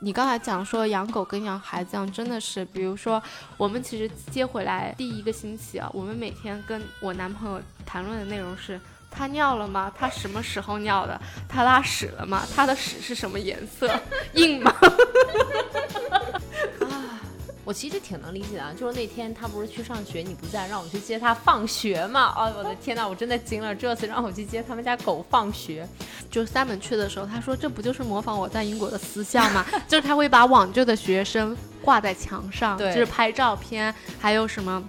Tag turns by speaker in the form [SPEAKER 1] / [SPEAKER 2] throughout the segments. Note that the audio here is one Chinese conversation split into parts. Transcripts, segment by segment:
[SPEAKER 1] 你刚才讲说养狗跟养孩子一样，真的是，比如说我们其实接回来第一个星期啊，我们每天跟我男朋友谈论的内容是。他尿了吗？他什么时候尿的？他拉屎了吗？他的屎是什么颜色？硬吗？
[SPEAKER 2] 啊，我其实挺能理解的，就是那天他不是去上学，你不在，让我去接他放学嘛。哦，我的天呐，我真的惊了！这次让我去接他们家狗放学，
[SPEAKER 1] 就三本去的时候，他说这不就是模仿我在英国的私校吗？就是他会把往旧的学生挂在墙上，就是拍照片，还有什么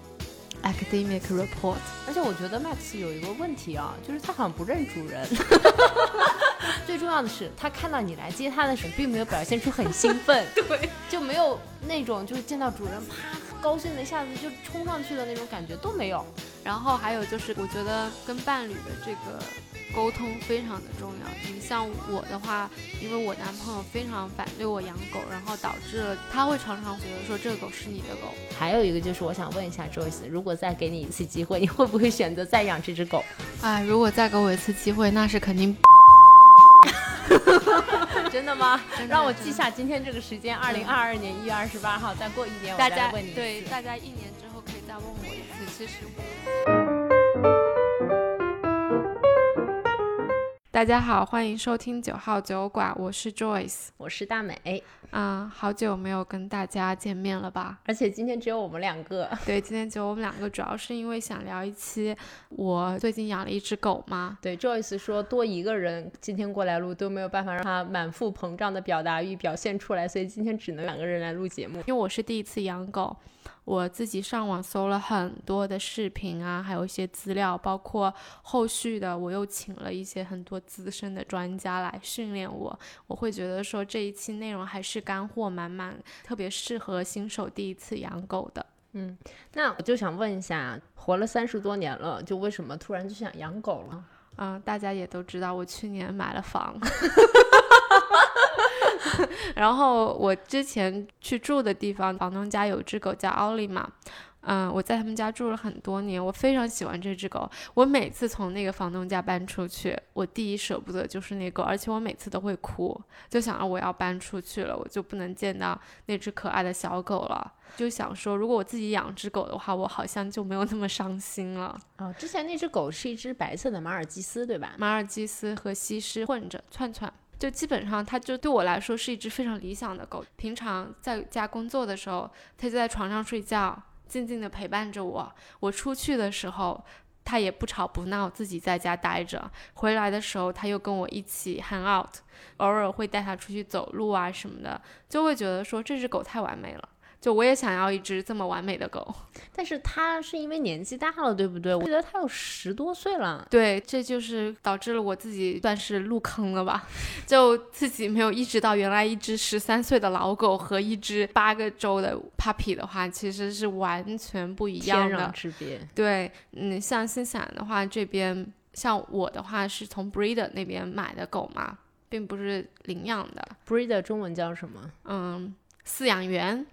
[SPEAKER 1] ？Academic report，
[SPEAKER 2] 而且我觉得 Max 有一个问题啊，就是他好像不认主人。最重要的是，他看到你来接他的时候，并没有表现出很兴奋，
[SPEAKER 1] 对，
[SPEAKER 2] 就没有那种就是见到主人啪高兴的一下子就冲上去的那种感觉都没有。
[SPEAKER 1] 然后还有就是，我觉得跟伴侣的这个。沟通非常的重要。你像我的话，因为我男朋友非常反对我养狗，然后导致了他会常常觉得说这个狗是你的狗。
[SPEAKER 2] 还有一个就是，我想问一下 Joyce，如果再给你一次机会，你会不会选择再养这只狗？
[SPEAKER 1] 哎，如果再给我一次机会，那是肯定。
[SPEAKER 2] 真的吗？让我记下今天这个时间，二零二二年一月二十八号，再过一年我再问你。
[SPEAKER 1] 对，大家一年之后可以再问我一次。其实。大家好，欢迎收听九号酒馆，我是 Joyce，
[SPEAKER 2] 我是大美。
[SPEAKER 1] 啊，好久没有跟大家见面了吧？
[SPEAKER 2] 而且今天只有我们两个。
[SPEAKER 1] 对，今天只有我们两个，主要是因为想聊一期我最近养了一只狗嘛。
[SPEAKER 2] 对，Joyce 说多一个人今天过来录都没有办法让他满腹膨胀的表达欲表现出来，所以今天只能两个人来录节目。
[SPEAKER 1] 因为我是第一次养狗。我自己上网搜了很多的视频啊，还有一些资料，包括后续的，我又请了一些很多资深的专家来训练我。我会觉得说这一期内容还是干货满满，特别适合新手第一次养狗的。
[SPEAKER 2] 嗯，那我就想问一下，活了三十多年了，就为什么突然就想养狗了？
[SPEAKER 1] 嗯，大家也都知道，我去年买了房。然后我之前去住的地方，房东家有只狗叫奥利嘛，嗯，我在他们家住了很多年，我非常喜欢这只狗。我每次从那个房东家搬出去，我第一舍不得就是那狗，而且我每次都会哭，就想着我要搬出去了，我就不能见到那只可爱的小狗了。就想说，如果我自己养只狗的话，我好像就没有那么伤心了。
[SPEAKER 2] 哦，之前那只狗是一只白色的马尔济斯，对吧？
[SPEAKER 1] 马尔济斯和西施混着，串串。就基本上，它就对我来说是一只非常理想的狗。平常在家工作的时候，它就在床上睡觉，静静的陪伴着我。我出去的时候，它也不吵不闹，自己在家待着。回来的时候，它又跟我一起 hang out，偶尔会带它出去走路啊什么的，就会觉得说这只狗太完美了。就我也想要一只这么完美的狗，
[SPEAKER 2] 但是它是因为年纪大了，对不对？我记得它有十多岁了。
[SPEAKER 1] 对，这就是导致了我自己算是入坑了吧，就自己没有意识到，原来一只十三岁的老狗和一只八个周的 puppy 的话，其实是完全不一样的。
[SPEAKER 2] 天壤之别。
[SPEAKER 1] 对，嗯，像新西兰的话，这边像我的话是从 breeder 那边买的狗嘛，并不是领养的。
[SPEAKER 2] breeder 中文叫什么？
[SPEAKER 1] 嗯，饲养员。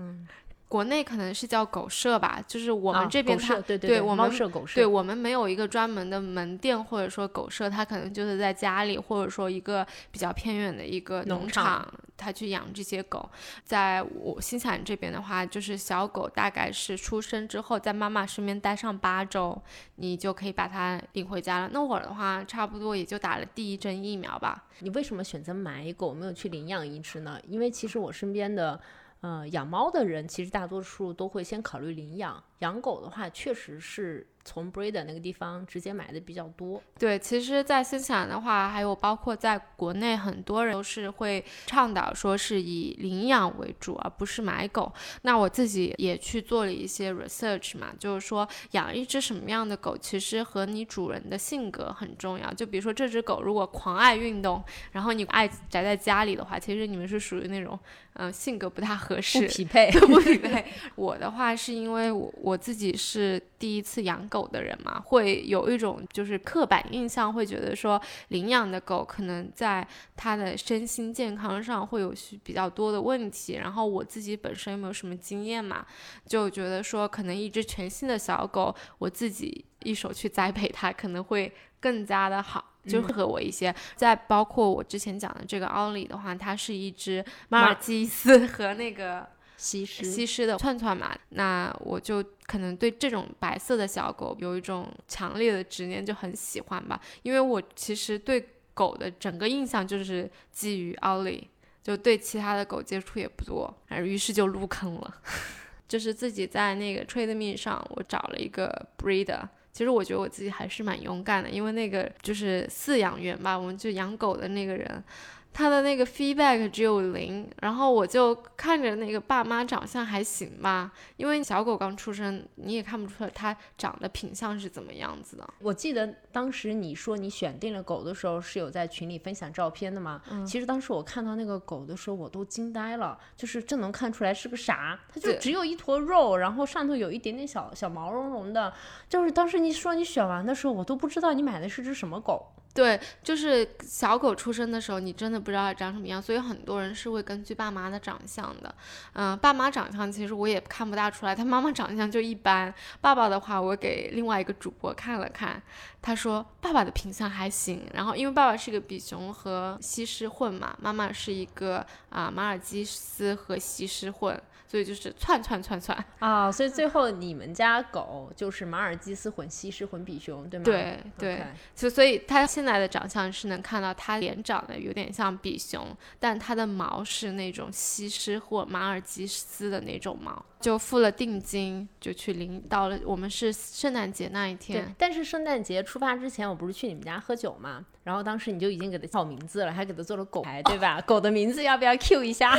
[SPEAKER 2] 嗯，
[SPEAKER 1] 国内可能是叫狗舍吧，就是我们这边它
[SPEAKER 2] 对
[SPEAKER 1] 对，我们
[SPEAKER 2] 狗舍，
[SPEAKER 1] 对我们没有一个专门的门店或者说狗舍，它可能就是在家里或者说一个比较偏远的一个农场，它去养这些狗。在我新西兰这边的话，就是小狗大概是出生之后在妈妈身边待上八周，你就可以把它领回家了。那会儿的话，差不多也就打了第一针疫苗吧。
[SPEAKER 2] 你为什么选择买狗，没有去领养一只呢？因为其实我身边的。嗯，养猫的人其实大多数都会先考虑领养，养狗的话确实是。从 breeder 那个地方直接买的比较多。
[SPEAKER 1] 对，其实，在新西兰的话，还有包括在国内，很多人都是会倡导说是以领养为主，而不是买狗。那我自己也去做了一些 research 嘛，就是说养一只什么样的狗，其实和你主人的性格很重要。就比如说这只狗如果狂爱运动，然后你爱宅在家里的话，其实你们是属于那种，嗯，性格不太合适，
[SPEAKER 2] 不匹配，
[SPEAKER 1] 不匹配。我的话是因为我我自己是第一次养狗。的人嘛，会有一种就是刻板印象，会觉得说领养的狗可能在它的身心健康上会有比较多的问题。然后我自己本身又没有什么经验嘛，就觉得说可能一只全新的小狗，我自己一手去栽培它，可能会更加的好。就适合我一些。再包括我之前讲的这个奥利的话，它是一只马尔济斯和那个
[SPEAKER 2] 西施
[SPEAKER 1] 西施的串串嘛，那我就可能对这种白色的小狗有一种强烈的执念，就很喜欢吧。因为我其实对狗的整个印象就是基于奥利，就对其他的狗接触也不多，而于是就入坑了。就是自己在那个 TradeMe 上，我找了一个 breeder。其实我觉得我自己还是蛮勇敢的，因为那个就是饲养员吧，我们就养狗的那个人。他的那个 feedback 只有零，然后我就看着那个爸妈长相还行吧，因为小狗刚出生，你也看不出来它长的品相是怎么样子的。
[SPEAKER 2] 我记得当时你说你选定了狗的时候是有在群里分享照片的嘛？
[SPEAKER 1] 嗯
[SPEAKER 2] 其实当时我看到那个狗的时候，我都惊呆了，就是这能看出来是个啥？它就只有一坨肉，然后上头有一点点小小毛茸茸的。就是当时你说你选完的时候，我都不知道你买的是只什么狗。
[SPEAKER 1] 对，就是小狗出生的时候，你真的不知道它长什么样，所以很多人是会根据爸妈的长相的。嗯、爸妈长相其实我也看不大出来，他妈妈长相就一般。爸爸的话，我给另外一个主播看了看，他说爸爸的品相还行。然后因为爸爸是个比熊和西施混嘛，妈妈是一个啊、马尔济斯和西施混，所以就是串串串串。
[SPEAKER 2] 啊，所以最后你们家狗就是马尔济斯混西施混比熊，对吗？
[SPEAKER 1] 对对就所以它现在的长相是能看到它脸长得有点像比熊，但它的毛是那种西施或马尔济斯的那种毛。就付了定金，就去领到了。我们是圣诞节那一
[SPEAKER 2] 对
[SPEAKER 1] 天，，
[SPEAKER 2] 但是圣诞节出发之前，我不是去你们家喝酒嘛，然后当时你就已经给它起名字了，还给它做了狗牌，对吧？狗的名字要不要 Q 一下？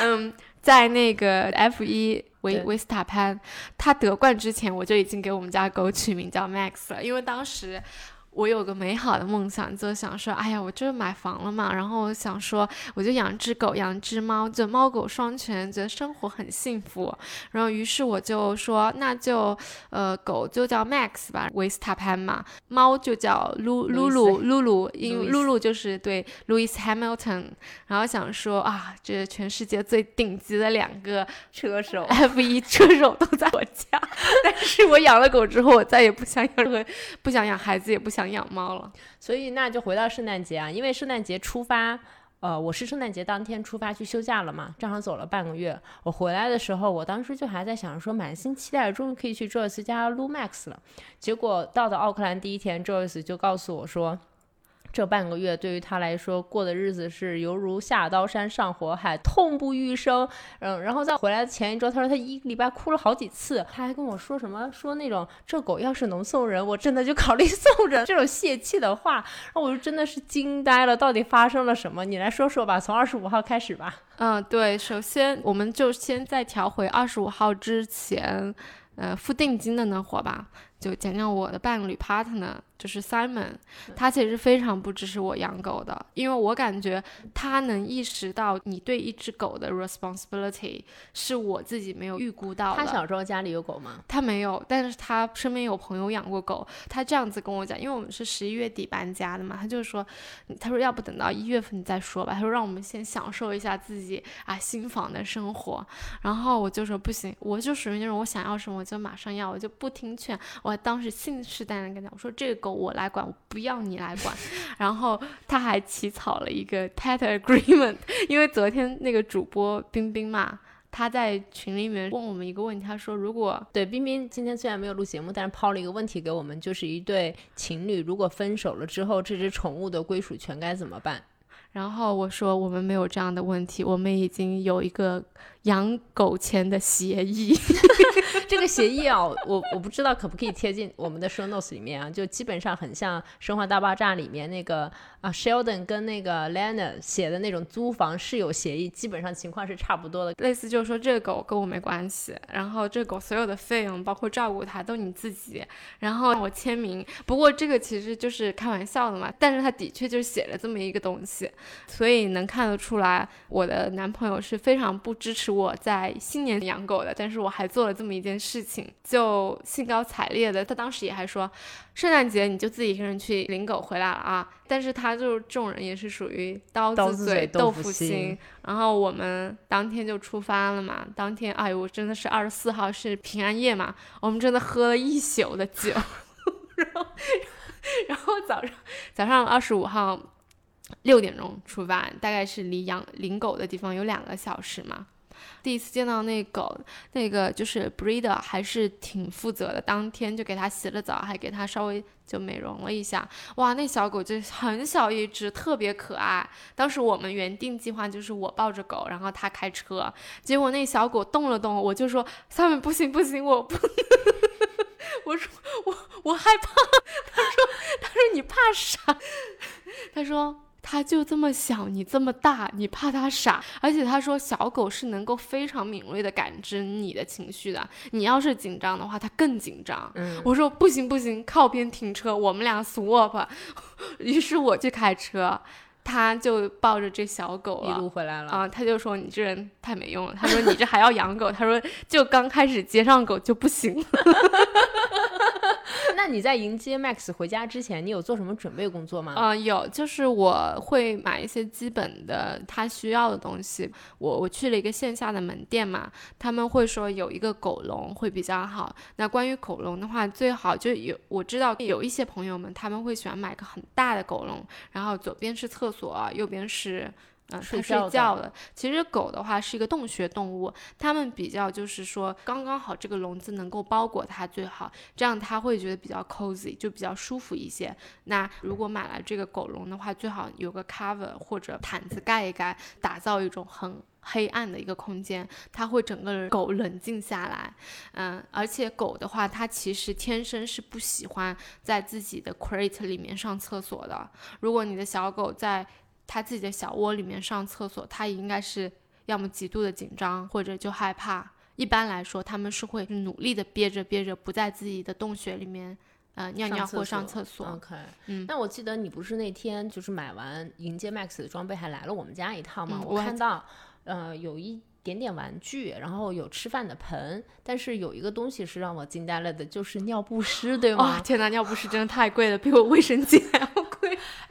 [SPEAKER 1] 嗯，在那个 F 一维维斯塔潘他得冠之前，我就已经给我们家狗取名叫 Max 了，因为当时。我有个美好的梦想，就想说，哎呀，我就是买房了嘛，然后我想说，我就养只狗，养只猫，就猫狗双全，觉得生活很幸福。然后于是我就说，那就呃，狗就叫 Max 吧，维斯塔潘嘛，猫就叫露露露露露，因为露露就是对 Louis Hamilton，然后想说啊，这全世界最顶级的两个
[SPEAKER 2] 车手
[SPEAKER 1] F 一车手都在我家，但是我养了狗之后，我再也不想养任何，不想养孩子，也不想养猫了。
[SPEAKER 2] 所以那就回到圣诞节啊，因为圣诞节出发，呃，我是圣诞节当天出发去休假了嘛，正好走了半个月。我回来的时候，我当时就还在想说，满心期待，终于可以去 Joyce 家撸 Max 了。结果到了奥克兰第一天，Joyce 就告诉我说。这半个月对于他来说过的日子是犹如下刀山上火海，痛不欲生。嗯，然后在回来的前一周，他说他一礼拜哭了好几次，他还跟我说什么说那种这狗要是能送人，我真的就考虑 送人这种泄气的话，然后我就真的是惊呆了，到底发生了什么？你来说说吧，从二十五号开始吧。
[SPEAKER 1] 嗯，对，首先我们就先在调回二十五号之前，呃，付定金的那会吧，就讲讲我的伴侣 partner，就是 Simon，他其实非常不支持我养狗的，因为我感觉他能意识到你对一只狗的 responsibility 是我自己没有预估到的。
[SPEAKER 2] 他小时候家里有狗吗？
[SPEAKER 1] 他没有，但是他身边有朋友养过狗，他这样子跟我讲，因为我们是十一月底搬家的嘛，他就说，他说要不等到一月份你再说吧，他说让我们先享受一下自己啊新房的生活，然后我就说不行，我就属于那种我想要什么我就马上要，我就不听劝，我当时信誓旦旦跟他讲，我说这个狗我来管，我不要你来管，然后他还起草了一个 pet agreement，因为昨天那个主播冰冰嘛。他在群里面问我们一个问题，他说：“如果
[SPEAKER 2] 对，冰冰今天虽然没有录节目，但是抛了一个问题给我们，就是一对情侣如果分手了之后，这只宠物的归属权该怎么办？
[SPEAKER 1] 然后我说我们没有这样的问题，我们已经有一个养狗前的协议。
[SPEAKER 2] 这个协议啊，我我不知道可不可以贴进我们的 show notes 里面啊，就基本上很像《生化大爆炸》里面那个啊 Sheldon 跟那个 Lana 写的那种租房室友协议，基本上情况是差不多的。
[SPEAKER 1] 类似就是说这个狗跟我没关系，然后这狗所有的费用包括照顾它都你自己，然后我签名。不过这个其实就是开玩笑的嘛，但是他的确就写了这么一个东西，所以能看得出来我的男朋友是非常不支持我在新年养狗的，但是我还做了这么一件事情，就兴高采烈的，他当时也还说。圣诞节你就自己一个人去领狗回来了啊！但是他就是这种人，也是属于刀
[SPEAKER 2] 刀子嘴
[SPEAKER 1] 豆
[SPEAKER 2] 豆腐心
[SPEAKER 1] 腐心。然后我们当天就出发了嘛，当天哎呦，我真的是二十四号是平安夜嘛，我们真的喝了一宿的酒，然后然后早上早上二十五号六点钟出发，大概是离养领狗的地方有两个小时嘛。第一次见到那狗，那个就是 breeder 还是挺负责的，当天就给它洗了澡，还给它稍微就美容了一下。哇，那小狗就很小一只，特别可爱。当时我们原定计划就是我抱着狗，然后它开车，结果那小狗动了动，我就说上面不行不行，我不，我说我我害怕。他说他说你怕啥？他说。它就这么小，你这么大，你怕他傻？而且他说小狗是能够非常敏锐的感知你的情绪的。你要是紧张的话，它更紧张。
[SPEAKER 2] 嗯，
[SPEAKER 1] 我说不行不行，靠边停车，我们俩 swap。于是我去开车，他就抱着这小狗
[SPEAKER 2] 一路回来了。
[SPEAKER 1] 啊，他就说你这人太没用了。他说你这还要养狗？他说就刚开始接上狗就不行。
[SPEAKER 2] 那你在迎接 Max 回家之前，你有做什么准备工作吗？
[SPEAKER 1] 啊，有，就是我会买一些基本的他需要的东西。我我去了一个线下的门店嘛，他们会说有一个狗笼会比较好。那关于狗笼的话，最好就有我知道有一些朋友们他们会喜欢买个很大的狗笼，然后左边是厕所，右边是。嗯，睡觉的。其实狗的话是一个洞穴动物，它们比较就是说刚刚好这个笼子能够包裹它最好，这样它会觉得比较 cozy，就比较舒服一些。那如果买了这个狗笼的话，最好有个 cover 或者毯子盖一盖，打造一种很黑暗的一个空间，它会整个人狗冷静下来。嗯，而且狗的话，它其实天生是不喜欢在自己的 crate 里面上厕所的。如果你的小狗在他自己的小窝里面上厕所，他应该是要么极度的紧张，或者就害怕。一般来说，他们是会努力的憋着憋着，不在自己的洞穴里面，呃，尿尿或上厕所。
[SPEAKER 2] OK，嗯。那我记得你不是那天就是买完迎接 Max 的装备，还来了我们家一趟吗？我看到，呃，有一点点玩具，然后有吃饭的盆，但是有一个东西是让我惊呆了的，就是尿不湿，对吗？
[SPEAKER 1] 天哪，尿不湿真的太贵了，比我卫生巾还要。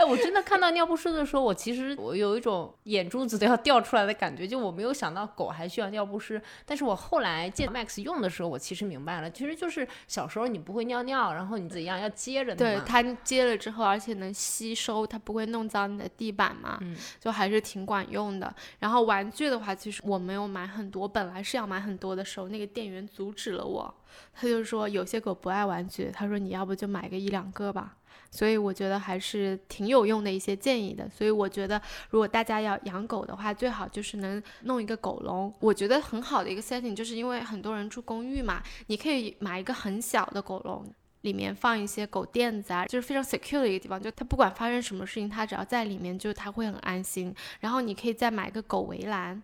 [SPEAKER 2] 哎，我真的看到尿不湿的时候，我其实我有一种眼珠子都要掉出来的感觉，就我没有想到狗还需要尿不湿。但是我后来见 Max 用的时候，我其实明白了，其实就是小时候你不会尿尿，然后你怎样要接着
[SPEAKER 1] 对它接了之后，而且能吸收，它不会弄脏你的地板嘛，
[SPEAKER 2] 嗯，
[SPEAKER 1] 就还是挺管用的。然后玩具的话，其实我没有买很多，本来是要买很多的时候，那个店员阻止了我，他就说有些狗不爱玩具，他说你要不就买个一两个吧。所以我觉得还是挺有用的一些建议的。所以我觉得，如果大家要养狗的话，最好就是能弄一个狗笼。我觉得很好的一个 setting，就是因为很多人住公寓嘛，你可以买一个很小的狗笼，里面放一些狗垫子啊，就是非常 secure 的一个地方。就它不管发生什么事情，它只要在里面，就它会很安心。然后你可以再买个狗围栏。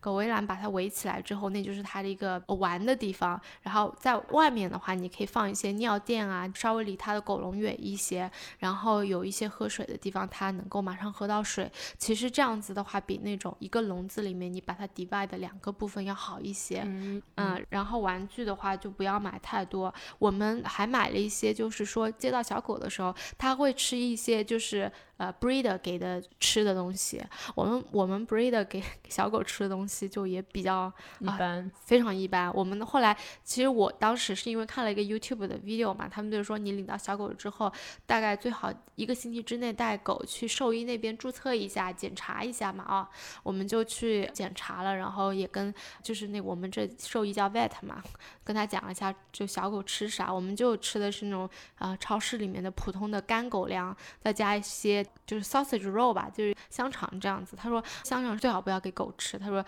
[SPEAKER 1] 狗围栏把它围起来之后，那就是它的一个玩的地方。然后在外面的话，你可以放一些尿垫啊，稍微离它的狗笼远一些。然后有一些喝水的地方，它能够马上喝到水。其实这样子的话，比那种一个笼子里面你把它 divide 两个部分要好一些。
[SPEAKER 2] 嗯
[SPEAKER 1] 嗯。然后玩具的话就不要买太多。我们还买了一些，就是说接到小狗的时候，它会吃一些就是。呃，breeder 给的吃的东西，我们我们 breeder 给小狗吃的东西就也比较
[SPEAKER 2] 一般，
[SPEAKER 1] 非常一般。我们后来其实我当时是因为看了一个 YouTube 的 video 嘛，他们就说你领到小狗之后，大概最好一个星期之内带狗去兽医那边注册一下，检查一下嘛啊，我们就去检查了，然后也跟就是那我们这兽医叫 vet 嘛，跟他讲了一下就小狗吃啥，我们就吃的是那种啊超市里面的普通的干狗粮，再加一些。就是 sausage roll 吧，就是香肠这样子。他说香肠最好不要给狗吃，他说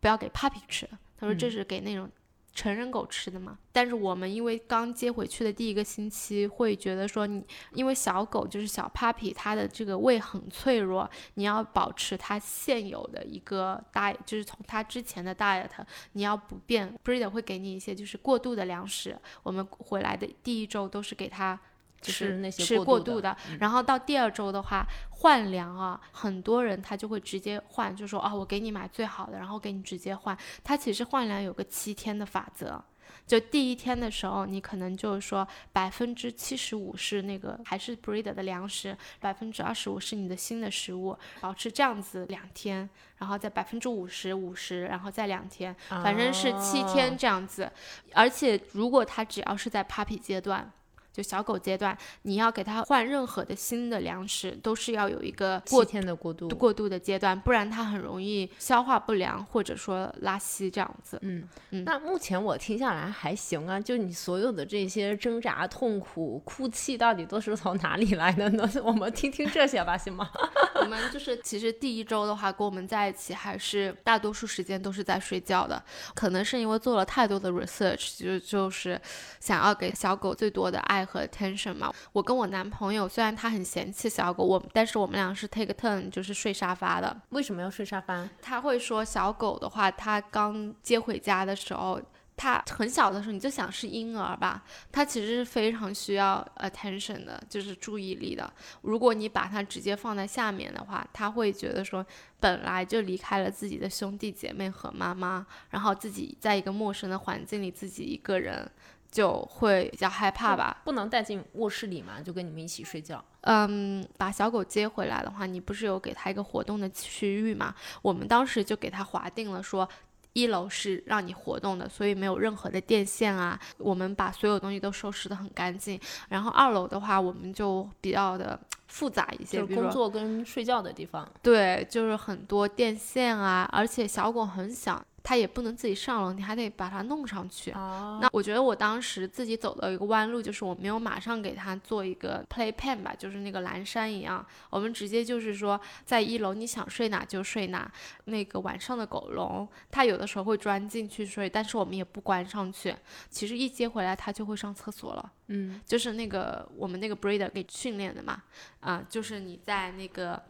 [SPEAKER 1] 不要给 puppy 吃，他说这是给那种成人狗吃的嘛。但是我们因为刚接回去的第一个星期，会觉得说你因为小狗就是小 puppy，它的这个胃很脆弱，你要保持它现有的一个 diet，就是从它之前的 diet，你要不变，breeder 会给你一些就是过度的粮食。我们回来的第一周都是给它。
[SPEAKER 2] 吃那些
[SPEAKER 1] 吃过
[SPEAKER 2] 度
[SPEAKER 1] 的，然后到第二周的话换粮啊，很多人他就会直接换，就说啊，我给你买最好的，然后给你直接换。他其实换粮有个七天的法则，就第一天的时候，你可能就是说百分之七十五是那个还是 breeder 的粮食，百分之二十五是你的新的食物，保持这样子两天，然后再百分之五十五十，然后再两天，反正是七天这样子。而且如果他只要是在 puppy 阶段。就小狗阶段，你要给它换任何的新的粮食，都是要有一个过
[SPEAKER 2] 七天的过渡。
[SPEAKER 1] 过渡的阶段，不然它很容易消化不良或者说拉稀这样子。
[SPEAKER 2] 嗯
[SPEAKER 1] 嗯
[SPEAKER 2] 那目前我听下来还行啊，就你所有的这些挣扎、痛苦、哭泣，到底都是从哪里来的呢？我们听听这些吧，行吗？
[SPEAKER 1] 我们就是其实第一周的话，跟我们在一起还是大多数时间都是在睡觉的，可能是因为做了太多的 research，就就是想要给小狗最多的爱和 attention 嘛。我跟我男朋友虽然他很嫌弃小狗，我但是我们俩是 take turn 就是睡沙发的。
[SPEAKER 2] 为什么要睡沙发？
[SPEAKER 1] 他会说小狗的话，他刚接回家的时候。他很小的时候，你就想是婴儿吧，他其实是非常需要 attention 的，就是注意力的。如果你把它直接放在下面的话，他会觉得说，本来就离开了自己的兄弟姐妹和妈妈，然后自己在一个陌生的环境里，自己一个人就会比较害怕吧。
[SPEAKER 2] 不能带进卧室里嘛，就跟你们一起睡觉。
[SPEAKER 1] 嗯，把小狗接回来的话，你不是有给它一个活动的区域嘛？我们当时就给它划定了说。一楼是让你活动的，所以没有任何的电线啊。我们把所有东西都收拾得很干净。然后二楼的话，我们就比较的复杂一些，
[SPEAKER 2] 工作跟睡觉的地方。
[SPEAKER 1] 对，就是很多电线啊，而且小狗很小，它也不能自己上楼，你还得把它弄上去。
[SPEAKER 2] 哦，
[SPEAKER 1] 那我觉得我当时自己走的一个弯路，就是我没有马上给它做一个 play pen 吧，就是那个蓝山一样，我们直接就是说在一楼你想睡哪就睡哪。那个晚上的狗笼，它有的时候会钻进去睡，但是我们也不关上去。其实一接回来它就会上厕所了，
[SPEAKER 2] 嗯，
[SPEAKER 1] 就是那个我们那个 breeder 给训练的嘛，啊、就是你在那个。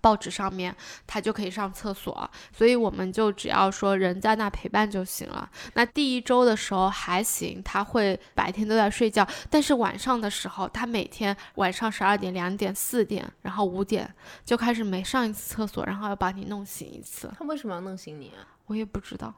[SPEAKER 1] 报纸上面，他就可以上厕所，所以我们就只要说人在那陪伴就行了。那第一周的时候还行，他会白天都在睡觉，但是晚上的时候，他每天晚上十二点、两点、四点，然后五点就开始每上一次厕所，然后要把你弄醒一次。
[SPEAKER 2] 他为什么要弄醒你啊？
[SPEAKER 1] 我也不知道。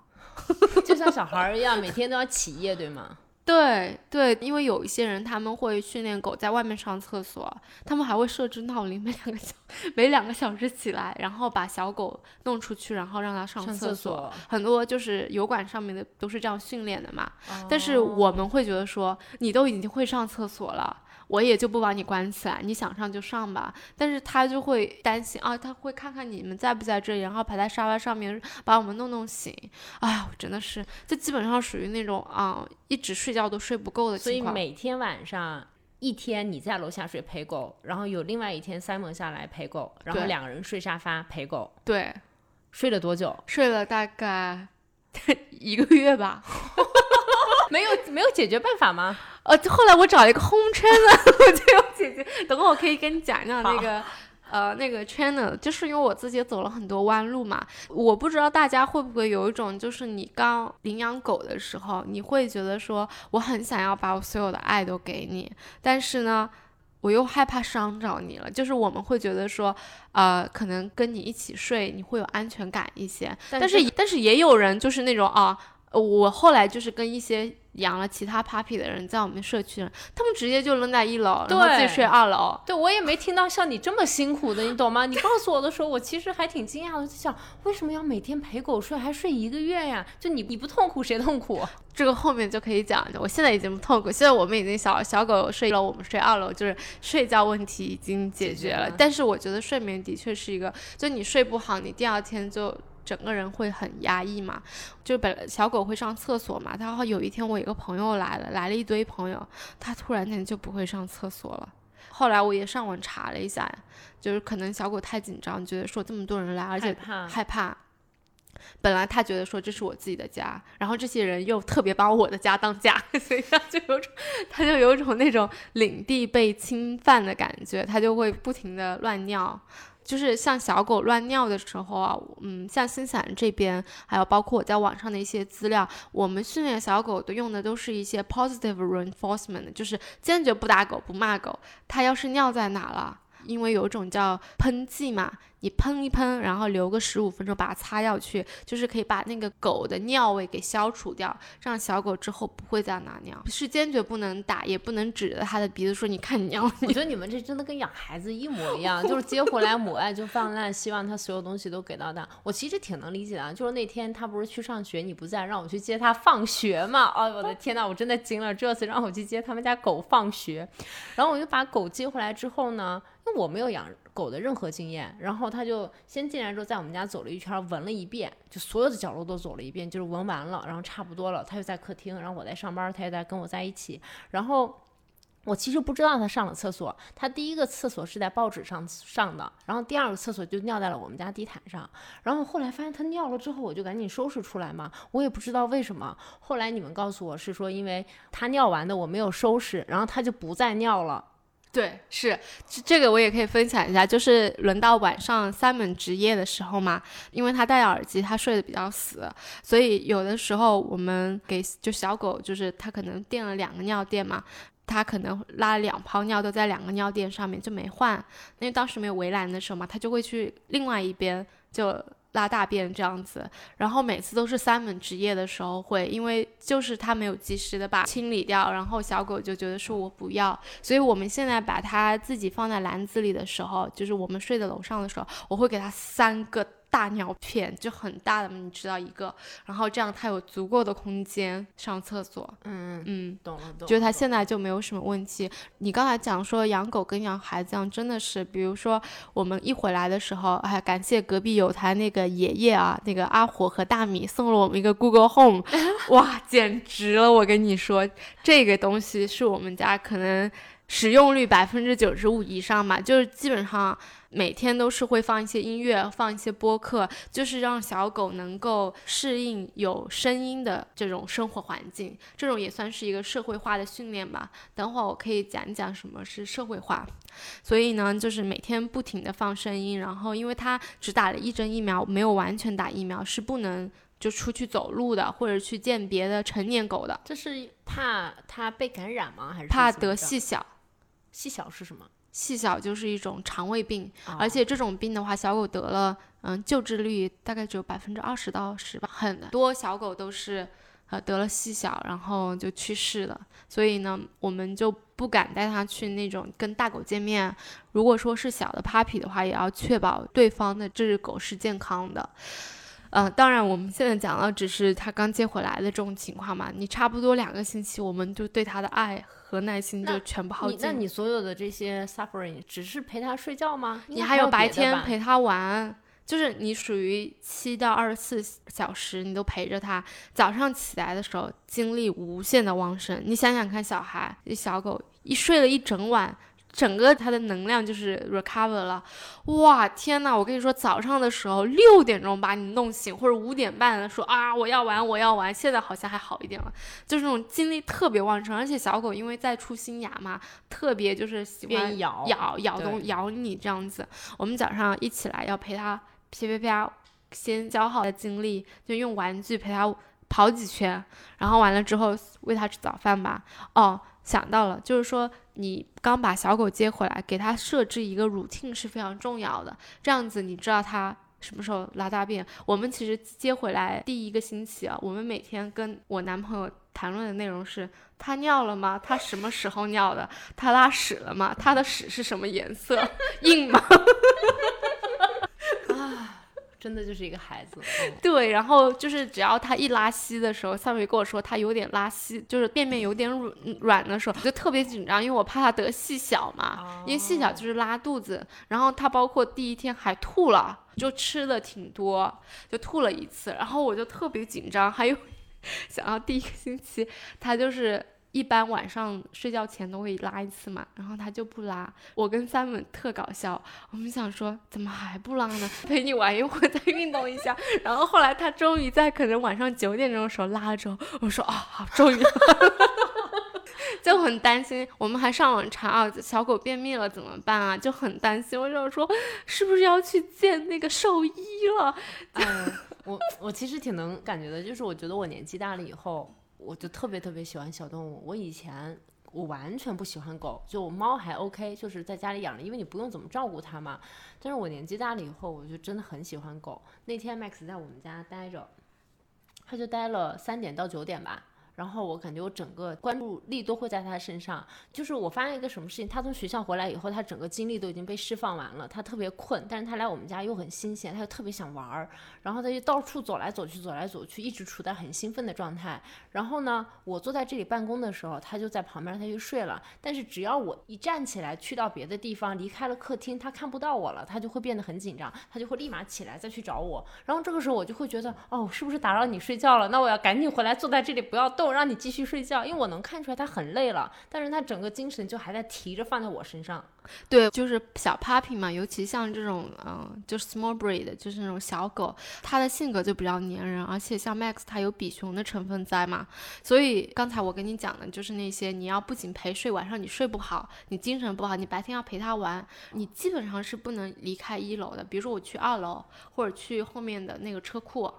[SPEAKER 2] 就像小孩儿一样，每天都要起夜，对吗？
[SPEAKER 1] 对对，因为有一些人他们会训练狗在外面上厕所，他们还会设置闹铃，每两个小 每两个小时起来，然后把小狗弄出去，然后让它上
[SPEAKER 2] 上
[SPEAKER 1] 厕
[SPEAKER 2] 所。
[SPEAKER 1] 很多就是油管上面的都是这样训练的嘛。
[SPEAKER 2] 哦
[SPEAKER 1] 但是我们会觉得说，你都已经会上厕所了。我也就不把你关起来，你想上就上吧。但是他就会担心啊，他会看看你们在不在这里，然后爬在沙发上面把我们弄弄醒。哎呀，我真的是，这基本上属于那种啊，一直睡觉都睡不够的情况所以。
[SPEAKER 2] 每天晚上一天你在楼下睡陪狗，然后有另外一天 Simon 下来陪狗，然后两个人睡沙发陪狗，
[SPEAKER 1] 对，
[SPEAKER 2] 睡了多久？
[SPEAKER 1] 睡了大概 一个月吧。
[SPEAKER 2] 没有没有解决办法吗？
[SPEAKER 1] 呃，后来我找了一个 home trainer，我就有姐姐，等会我可以跟你讲讲那个。呃，那个 trainer 就是因为我自己也走了很多弯路嘛，我不知道大家会不会有一种，就是你刚领养狗的时候，你会觉得说我很想要把我所有的爱都给你，但是呢，我又害怕伤着你了，就是我们会觉得说，呃，可能跟你一起睡，你会有安全感一些，但是但是也有人就是那种啊，呃我后来就是跟一些养了其他 puppy 的人在我们社区人，他们直接就扔在一楼，然后自己睡二楼。
[SPEAKER 2] 对我也没听到像你这么辛苦的，你懂吗？你告诉我的时候，我其实还挺惊讶的，就想为什么要每天陪狗睡，还睡一个月呀？就你你不痛苦谁痛苦？
[SPEAKER 1] 这个后面就可以讲，我现在已经不痛苦，现在我们已经小小狗睡一楼，我们睡二楼，就是睡觉问题已经解决了。
[SPEAKER 2] 解决了
[SPEAKER 1] 但是我觉得睡眠的确是一个，就你睡不好，你第二天就整个人会很压抑嘛。就本来小狗会上厕所嘛，然后有一天我一个朋友来了，来了一堆朋友，它突然间就不会上厕所了。后来我也上网查了一下，就是可能小狗太紧张，觉得说这么多人来，而且
[SPEAKER 2] 害怕
[SPEAKER 1] 害怕。本来他觉得说这是我自己的家，然后这些人又特别把我的家当家，所以他就有种，他就有种那种领地被侵犯的感觉，他就会不停的乱尿。就是像小狗乱尿的时候啊，嗯，像新西兰这边，还有包括我在网上的一些资料，我们训练小狗都用的都是一些 positive reinforcement，就是坚决不打狗不骂狗，它要是尿在哪了。因为有一种叫喷剂嘛。你喷一喷，然后留个十五分钟，把它擦掉去，就是可以把那个狗的尿味给消除掉，这样小狗之后不会再拿尿。是坚决不能打，也不能指着它的鼻子说你看你尿。
[SPEAKER 2] 我觉得你们这真的跟养孩子一模一样，就是接回来母爱就泛滥，希望他所有东西都给到他。我其实挺能理解的，就是那天他不是去上学，你不在，让我去接他放学嘛。哦，我的天呐，我真的惊了，这次让我去接他们家狗放学，然后我就把狗接回来之后呢。那我没有养狗的任何经验，然后他就先进来之后，在我们家走了一圈，闻了一遍，就所有的角落都走了一遍，就是闻完了，然后差不多了，他就在客厅，然后我在上班，他也在跟我在一起，然后我其实不知道他上了厕所，他第一个厕所是在报纸上上的，然后第二个厕所就尿在了我们家地毯上，然后后来发现他尿了之后，我就赶紧收拾出来嘛，我也不知道为什么，后来你们告诉我是说，因为他尿完的我没有收拾，然后他就不再尿了。
[SPEAKER 1] 对，是这个我也可以分享一下，就是轮到晚上 Simon 值夜的时候嘛，因为他戴耳机，他睡得比较死，所以有的时候我们给就小狗，就是他可能垫了两个尿垫嘛，他可能拉两泡尿都在两个尿垫上面就没换，因为当时没有围栏的时候嘛，他就会去另外一边就。拉大便这样子，然后每次都是三门值夜的时候会，因为就是他没有及时的把清理掉，然后小狗就觉得说我不要，所以我们现在把它自己放在篮子里的时候，就是我们睡在楼上的时候，我会给它三个。大尿片就很大的嘛，你知道一个，然后这样它有足够的空间上厕所。
[SPEAKER 2] 嗯
[SPEAKER 1] 嗯，
[SPEAKER 2] 懂了懂了。
[SPEAKER 1] 觉得它现在就没有什么问题。你刚才讲说养狗跟养孩子一样，真的是，比如说我们一回来的时候，哎，感谢隔壁有台那个爷爷啊，那个阿火和大米送了我们一个 Google Home，哇，简直了！我跟你说，这个东西是我们家可能使用率百分之九十五以上嘛，就是基本上。每天都是会放一些音乐，放一些播客，就是让小狗能够适应有声音的这种生活环境。这种也算是一个社会化的训练吧。等会儿我可以讲讲什么是社会化。所以呢，就是每天不停的放声音，然后因为它只打了一针疫苗，没有完全打疫苗，是不能就出去走路的，或者去见别的成年狗的。
[SPEAKER 2] 这是怕它被感染吗？还是
[SPEAKER 1] 怕得细小？
[SPEAKER 2] 细小是什么？
[SPEAKER 1] 细小就是一种肠胃病，而且这种病的话，小狗得了，嗯，救治率大概只有百分之二十到十吧。很多小狗都是，呃，得了细小，然后就去世了。所以呢，我们就不敢带它去那种跟大狗见面。如果说是小的 puppy 的话，也要确保对方的这只狗是健康的。嗯，当然，我们现在讲的只是它刚接回来的这种情况嘛。你差不多两个星期，我们就对它的爱和耐心就全部耗尽。
[SPEAKER 2] 那你所有的这些 suffering 只是陪他睡觉吗？
[SPEAKER 1] 你还有白天陪
[SPEAKER 2] 他
[SPEAKER 1] 玩，就是你属于七到二十四小时你都陪着他。早上起来的时候精力无限的旺盛，你想想看，小孩、小狗一睡了一整晚。整个它的能量就是 recover 了，哇天呐！我跟你说，早上的时候六点钟把你弄醒，或者五点半说啊我要玩我要玩，现在好像还好一点了，就是那种精力特别旺盛，而且小狗因为在出新芽嘛，特别就是喜欢
[SPEAKER 2] 咬
[SPEAKER 1] 咬咬东咬你这样子。我们早上一起来要陪它啪啪啪，先消耗的精力，就用玩具陪它跑几圈，然后完了之后喂它吃早饭吧。哦。想到了，就是说你刚把小狗接回来，给它设置一个乳厅是非常重要的。这样子你知道它什么时候拉大便。我们其实接回来第一个星期啊，我们每天跟我男朋友谈论的内容是：他尿了吗？他什么时候尿的？他拉屎了吗？他的屎是什么颜色？硬吗？
[SPEAKER 2] 真的就是一个孩子，
[SPEAKER 1] 对，然后就是只要他一拉稀的时候，下面跟我说他有点拉稀，就是便便有点软软的时候，我就特别紧张，因为我怕他得细小嘛，因为细小就是拉肚子。然后他包括第一天还吐了，就吃的挺多，就吐了一次，然后我就特别紧张。还有，想要第一个星期他就是。一般晚上睡觉前都会拉一次嘛，然后他就不拉。我跟 Simon 特搞笑，我们想说怎么还不拉呢？陪你玩一会儿，再运动一下。然后后来他终于在可能晚上九点钟的时候拉了之后，我说啊，好，终于，就很担心。我们还上网查啊，小狗便秘了怎么办啊？就很担心。我就说是不是要去见那个兽医了？
[SPEAKER 2] 嗯，我我其实挺能感觉的，就是我觉得我年纪大了以后。我就特别特别喜欢小动物。我以前我完全不喜欢狗，就猫还 OK，就是在家里养着，因为你不用怎么照顾它嘛。但是我年纪大了以后，我就真的很喜欢狗。那天 Max 在我们家待着，他就待了三点到九点吧。然后我感觉我整个关注力都会在他身上，就是我发现一个什么事情，他从学校回来以后，他整个精力都已经被释放完了，他特别困，但是他来我们家又很新鲜，他又特别想玩儿，然后他就到处走来走去，走来走去，一直处在很兴奋的状态。然后呢，我坐在这里办公的时候，他就在旁边，他就睡了。但是只要我一站起来去到别的地方，离开了客厅，他看不到我了，他就会变得很紧张，他就会立马起来再去找我。然后这个时候我就会觉得，哦，是不是打扰你睡觉了？那我要赶紧回来坐在这里不要动。让你继续睡觉，因为我能看出来他很累了，但是他整个精神就还在提着放在我身上。
[SPEAKER 1] 对，就是小 puppy 嘛，尤其像这种，嗯，就是 small breed，就是那种小狗，它的性格就比较粘人，而且像 Max 它有比熊的成分在嘛，所以刚才我跟你讲的就是那些，你要不仅陪睡，晚上你睡不好，你精神不好，你白天要陪它玩，你基本上是不能离开一楼的。比如说我去二楼，或者去后面的那个车库。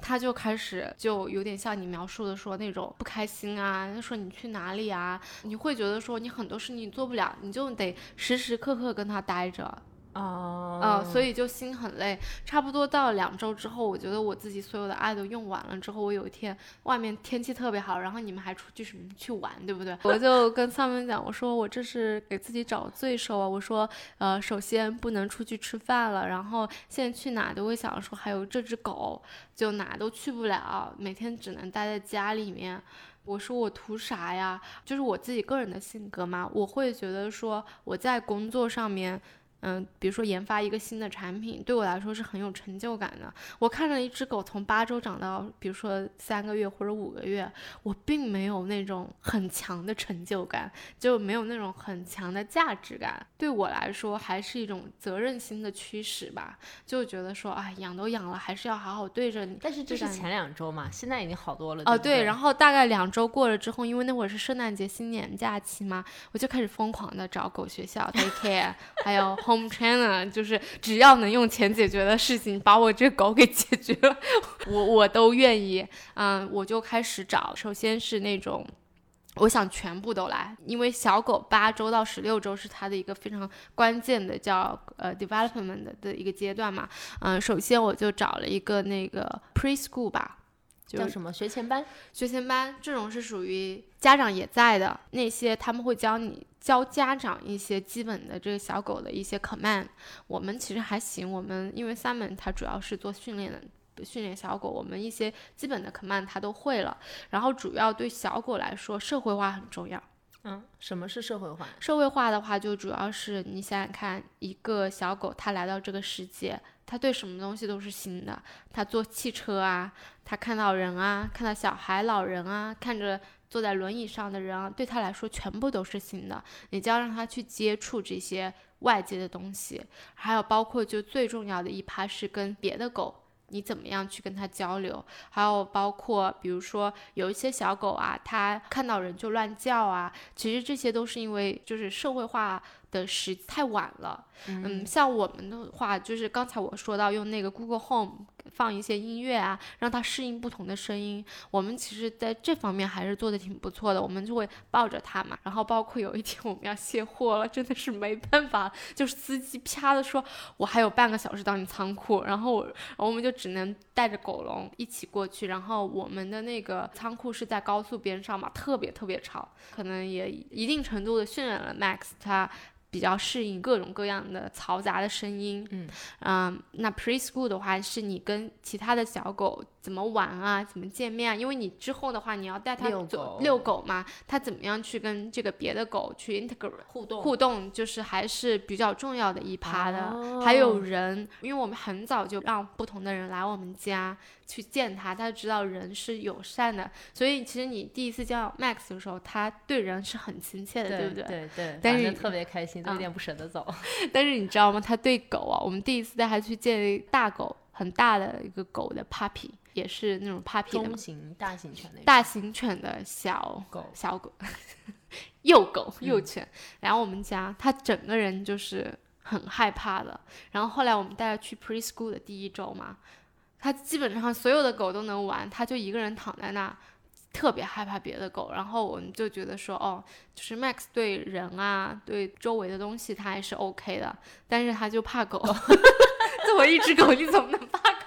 [SPEAKER 1] 他就开始就有点像你描述的说那种不开心啊，他说你去哪里啊？你会觉得说你很多事情做不了，你就得时时刻刻跟他待着。
[SPEAKER 2] 哦，
[SPEAKER 1] 呃，所以就心很累。差不多到两周之后，我觉得我自己所有的爱都用完了之后，我有一天外面天气特别好，然后你们还出去什么去玩，对不对？我就跟上面讲，我说我这是给自己找罪受啊。我说，呃，首先不能出去吃饭了，然后现在去哪都会想说，还有这只狗，就哪都去不了，每天只能待在家里面。我说我图啥呀？就是我自己个人的性格嘛，我会觉得说我在工作上面。嗯，比如说研发一个新的产品，对我来说是很有成就感的。我看着一只狗从八周长到，比如说三个月或者五个月，我并没有那种很强的成就感，就没有那种很强的价值感。对我来说，还是一种责任心的驱使吧。就觉得说，啊，养都养了，还是要好好对着你。
[SPEAKER 2] 但是这是前两周嘛，现在已经好多了。
[SPEAKER 1] 哦，
[SPEAKER 2] 对，
[SPEAKER 1] 然后大概两周过了之后，因为那会儿是圣诞节、新年假期嘛，我就开始疯狂的找狗学校 take care，还有。Home trainer 就是只要能用钱解决的事情，把我这狗给解决了，我我都愿意。嗯，我就开始找，首先是那种，我想全部都来，因为小狗八周到十六周是它的一个非常关键的叫呃 development 的一个阶段嘛。嗯，首先我就找了一个那个 preschool 吧。
[SPEAKER 2] 叫什么学前班？
[SPEAKER 1] 学前班这种是属于家长也在的那些，他们会教你教家长一些基本的这个小狗的一些 command。我们其实还行，我们因为 Simon 他主要是做训练的，训练小狗，我们一些基本的 command 它都会了。然后主要对小狗来说，社会化很重要。
[SPEAKER 2] 嗯，什么是社会化？
[SPEAKER 1] 社会化的话，就主要是你想想看，一个小狗它来到这个世界。它对什么东西都是新的，它坐汽车啊，它看到人啊，看到小孩、老人啊，看着坐在轮椅上的人啊，对他来说全部都是新的。你就要让他去接触这些外界的东西，还有包括就最重要的一趴是跟别的狗。你怎么样去跟它交流？还有包括，比如说有一些小狗啊，它看到人就乱叫啊，其实这些都是因为就是社会化的时太晚了。嗯，像我们的话，就是刚才我说到用那个 Google Home。放一些音乐啊，让它适应不同的声音。我们其实在这方面还是做的挺不错的。我们就会抱着它嘛，然后包括有一天我们要卸货了，真的是没办法，就是司机啪的说，我还有半个小时到你仓库，然后我我们就只能带着狗笼一起过去。然后我们的那个仓库是在高速边上嘛，特别特别吵，可能也一定程度的渲染了 Max 它。比较适应各种各样的嘈杂的声音，
[SPEAKER 2] 嗯，
[SPEAKER 1] 嗯，那 preschool 的话是你跟其他的小狗怎么玩啊，怎么见面啊？因为你之后的话你要带它走遛狗嘛，它怎么样去跟这个别的狗去 integrate
[SPEAKER 2] 互动
[SPEAKER 1] 互动，就是还是比较重要的一趴的。还有人，因为我们很早就让不同的人来我们家。去见他，他知道人是友善的，所以其实你第一次见到 Max 的时候，他对人是很亲切的，对不
[SPEAKER 2] 对？对
[SPEAKER 1] 对。但是
[SPEAKER 2] 特别开心，都有点不舍得走。
[SPEAKER 1] 但是你知道吗？他对狗啊，我们第一次带他去见大狗，很大的一个狗的 Puppy，也是那种 Puppy
[SPEAKER 2] 中型大型犬的
[SPEAKER 1] 大型犬的小
[SPEAKER 2] 狗
[SPEAKER 1] 小狗 幼狗幼犬然后我们家，他整个人就是很害怕的。然后后来我们带他去 Preschool 的第一周嘛。它基本上所有的狗都能玩，它就一个人躺在那，特别害怕别的狗，然后我们就觉得说，哦，就是 Max 对人啊，对周围的东西他还是 OK 的，但是他就怕狗。作为一只狗，你怎么能怕狗呢？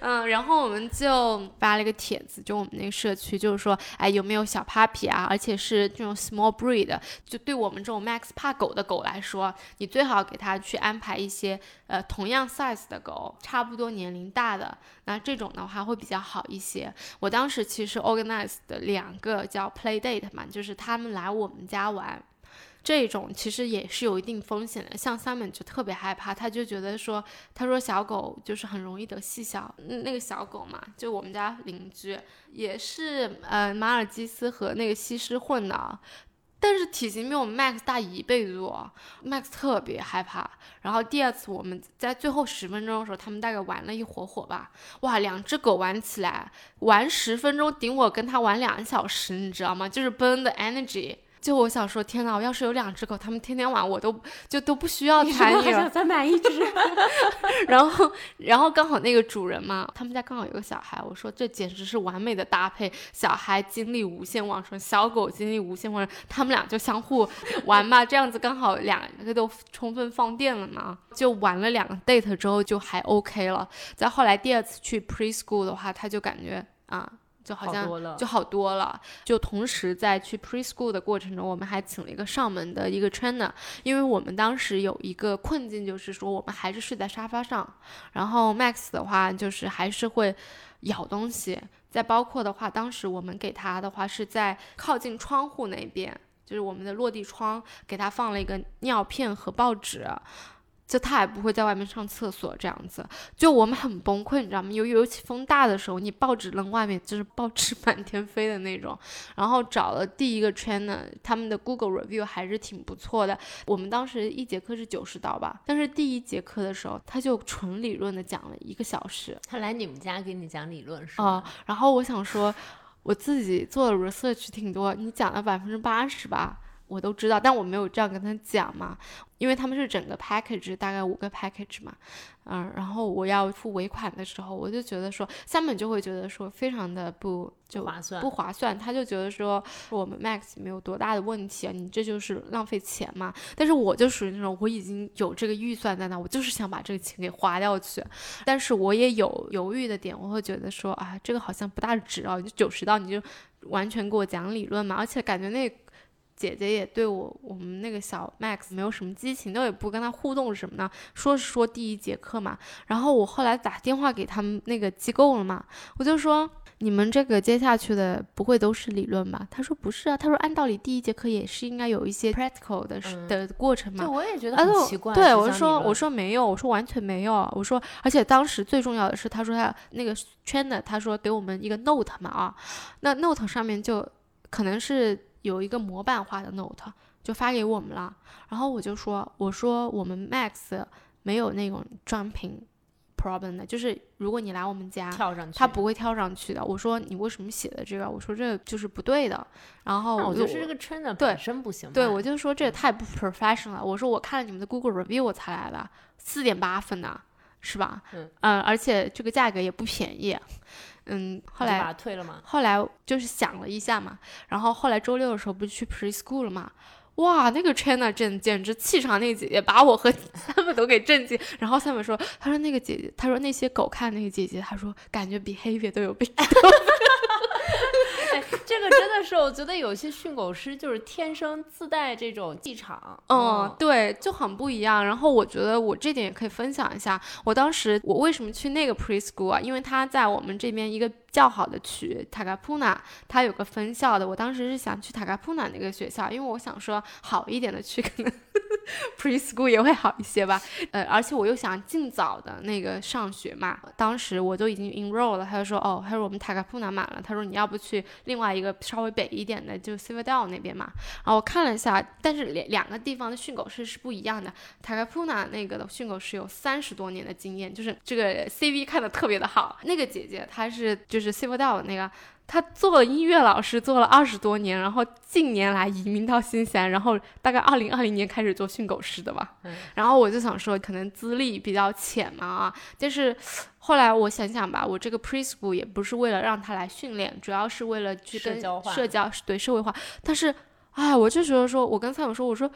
[SPEAKER 1] 嗯，然后我们就发了一个帖子，就我们那个社区，就是说，哎，有没有小 puppy 啊？而且是这种 small breed，就对我们这种 Max 怕狗的狗来说，你最好给它去安排一些呃同样 size 的狗，差不多年龄大的，那这种的话会比较好一些。我当时其实 organized 的两个叫 play date 嘛，就是他们来我们家玩。这种其实也是有一定风险的，像 Sam 就特别害怕，他就觉得说，他说小狗就是很容易得细小，那个小狗嘛，就我们家邻居也是呃马尔济斯和那个西施混的，但是体型比我们 Max 大一倍多，Max 特别害怕。然后第二次我们在最后十分钟的时候，他们大概玩了一会会吧，哇，两只狗玩起来，玩十分钟顶我跟他玩两小时，你知道吗？就是 burn the energy。就我想说，天呐，我要是有两只狗，它们天天玩，我都就都不需要参与了。
[SPEAKER 2] 再买一只。
[SPEAKER 1] 然后，然后刚好那个主人嘛，他们家刚好有个小孩，我说这简直是完美的搭配，小孩精力无限旺盛，小狗精力无限旺盛，他们俩就相互玩嘛，这样子刚好两个都充分放电了嘛。就玩了两个 date 之后就还 OK 了。再后来第二次去 preschool 的话，他就感觉啊。就好像就好多了，就同时在去 preschool 的过程中，我们还请了一个上门的一个 trainer，因为我们当时有一个困境，就是说我们还是睡在沙发上，然后 Max 的话就是还是会咬东西，再包括的话，当时我们给他的话是在靠近窗户那边，就是我们的落地窗，给他放了一个尿片和报纸。就他也不会在外面上厕所这样子，就我们很崩溃，你知道吗？尤尤其风大的时候，你报纸扔外面就是报纸 满天飞的那种。然后找了第一个 trainer，他们的 Google review 还是挺不错的。我们当时一节课是九十刀吧，但是第一节课的时候他就纯理论的讲了一个小时。
[SPEAKER 2] 他来你们家给你讲理论是吗？
[SPEAKER 1] 哦，然后我想说，我自己做的 research 挺多，你讲了百分之八十吧。我都知道，但我没有这样跟他讲嘛，因为他们是整个 package 大概五个 package 嘛，嗯，然后我要付尾款的时候，我就觉得说，三本就会觉得说非常的不就
[SPEAKER 2] 划算，
[SPEAKER 1] 不划算，他就觉得说我们 max 没有多大的问题啊，你这就是浪费钱嘛。但是我就属于那种我已经有这个预算在那，我就是想把这个钱给花掉去，但是我也有犹豫的点，我会觉得说啊，这个好像不大值啊，就九十刀你就完全给我讲理论嘛，而且感觉那。姐姐也对我我们那个小 Max 没有什么激情，都也不跟他互动什么的。说是说第一节课嘛，然后我后来打电话给他们那个机构了嘛，我就说你们这个接下去的不会都是理论吧？他说不是啊，他说按道理第一节课也是应该有一些 practical 的的过程嘛。
[SPEAKER 2] 对，我也觉得很奇怪。
[SPEAKER 1] 对，我说我说没有，我说完全没有，我说而且当时最重要的是，他说他那个圈的，他说给我们一个 note 嘛啊，那 note 上面就可能是。有一个模板化的 note 就发给我们了，然后我就说，我说我们 Max 没有那种 jumping problem 的，就是如果你来我们家，
[SPEAKER 2] 跳上去，
[SPEAKER 1] 他不会跳上去的。我说你为什么写的这个？我说这就是不对的。然后
[SPEAKER 2] 我就是这个 trainer 本身不行。
[SPEAKER 1] 对，我就说这也太不 professional 了。我说我看了你们的 Google review 我才来的，四点八分呢，是吧？
[SPEAKER 2] 嗯，
[SPEAKER 1] 嗯，而且这个价格也不便宜。嗯，后来
[SPEAKER 2] 退了吗？
[SPEAKER 1] 后来就是想了一下嘛，然后后来周六的时候不是去 preschool 了嘛？哇，那个 trainer 真简直气场，那个姐姐把我和 他们都给震惊。然后他们说，他说那个姐姐，他说那些狗看那个姐姐，他说感觉 behavior 都有被。
[SPEAKER 2] 这个真的是，我觉得有些训狗师就是天生自带这种气场。
[SPEAKER 1] 嗯，对，就很不一样。然后我觉得我这点也可以分享一下，我当时我为什么去那个 preschool 啊？因为他在我们这边一个。较好的去塔卡普纳，它有个分校的。我当时是想去塔卡普纳那个学校，因为我想说好一点的去，可能 preschool 也会好一些吧。呃，而且我又想尽早的那个上学嘛。当时我都已经 enroll 了，他就说哦，他说我们塔卡普纳满了，他说你要不去另外一个稍微北一点的，就 Civadel 那边嘛。然后我看了一下，但是两两个地方的训狗师是不一样的。塔卡普纳那个的训狗师有三十多年的经验，就是这个 CV 看的特别的好。那个姐姐她是就是。是 Civil 那个，他做了音乐老师，做了二十多年，然后近年来移民到新西兰，然后大概二零二零年开始做训狗师的吧。然后我就想说，可能资历比较浅嘛啊，但是后来我想想吧，我这个 preschool 也不是为了让他来训练，主要是为了去跟社交对社会化。但是，哎，我就觉得说，我跟蔡总说，我说。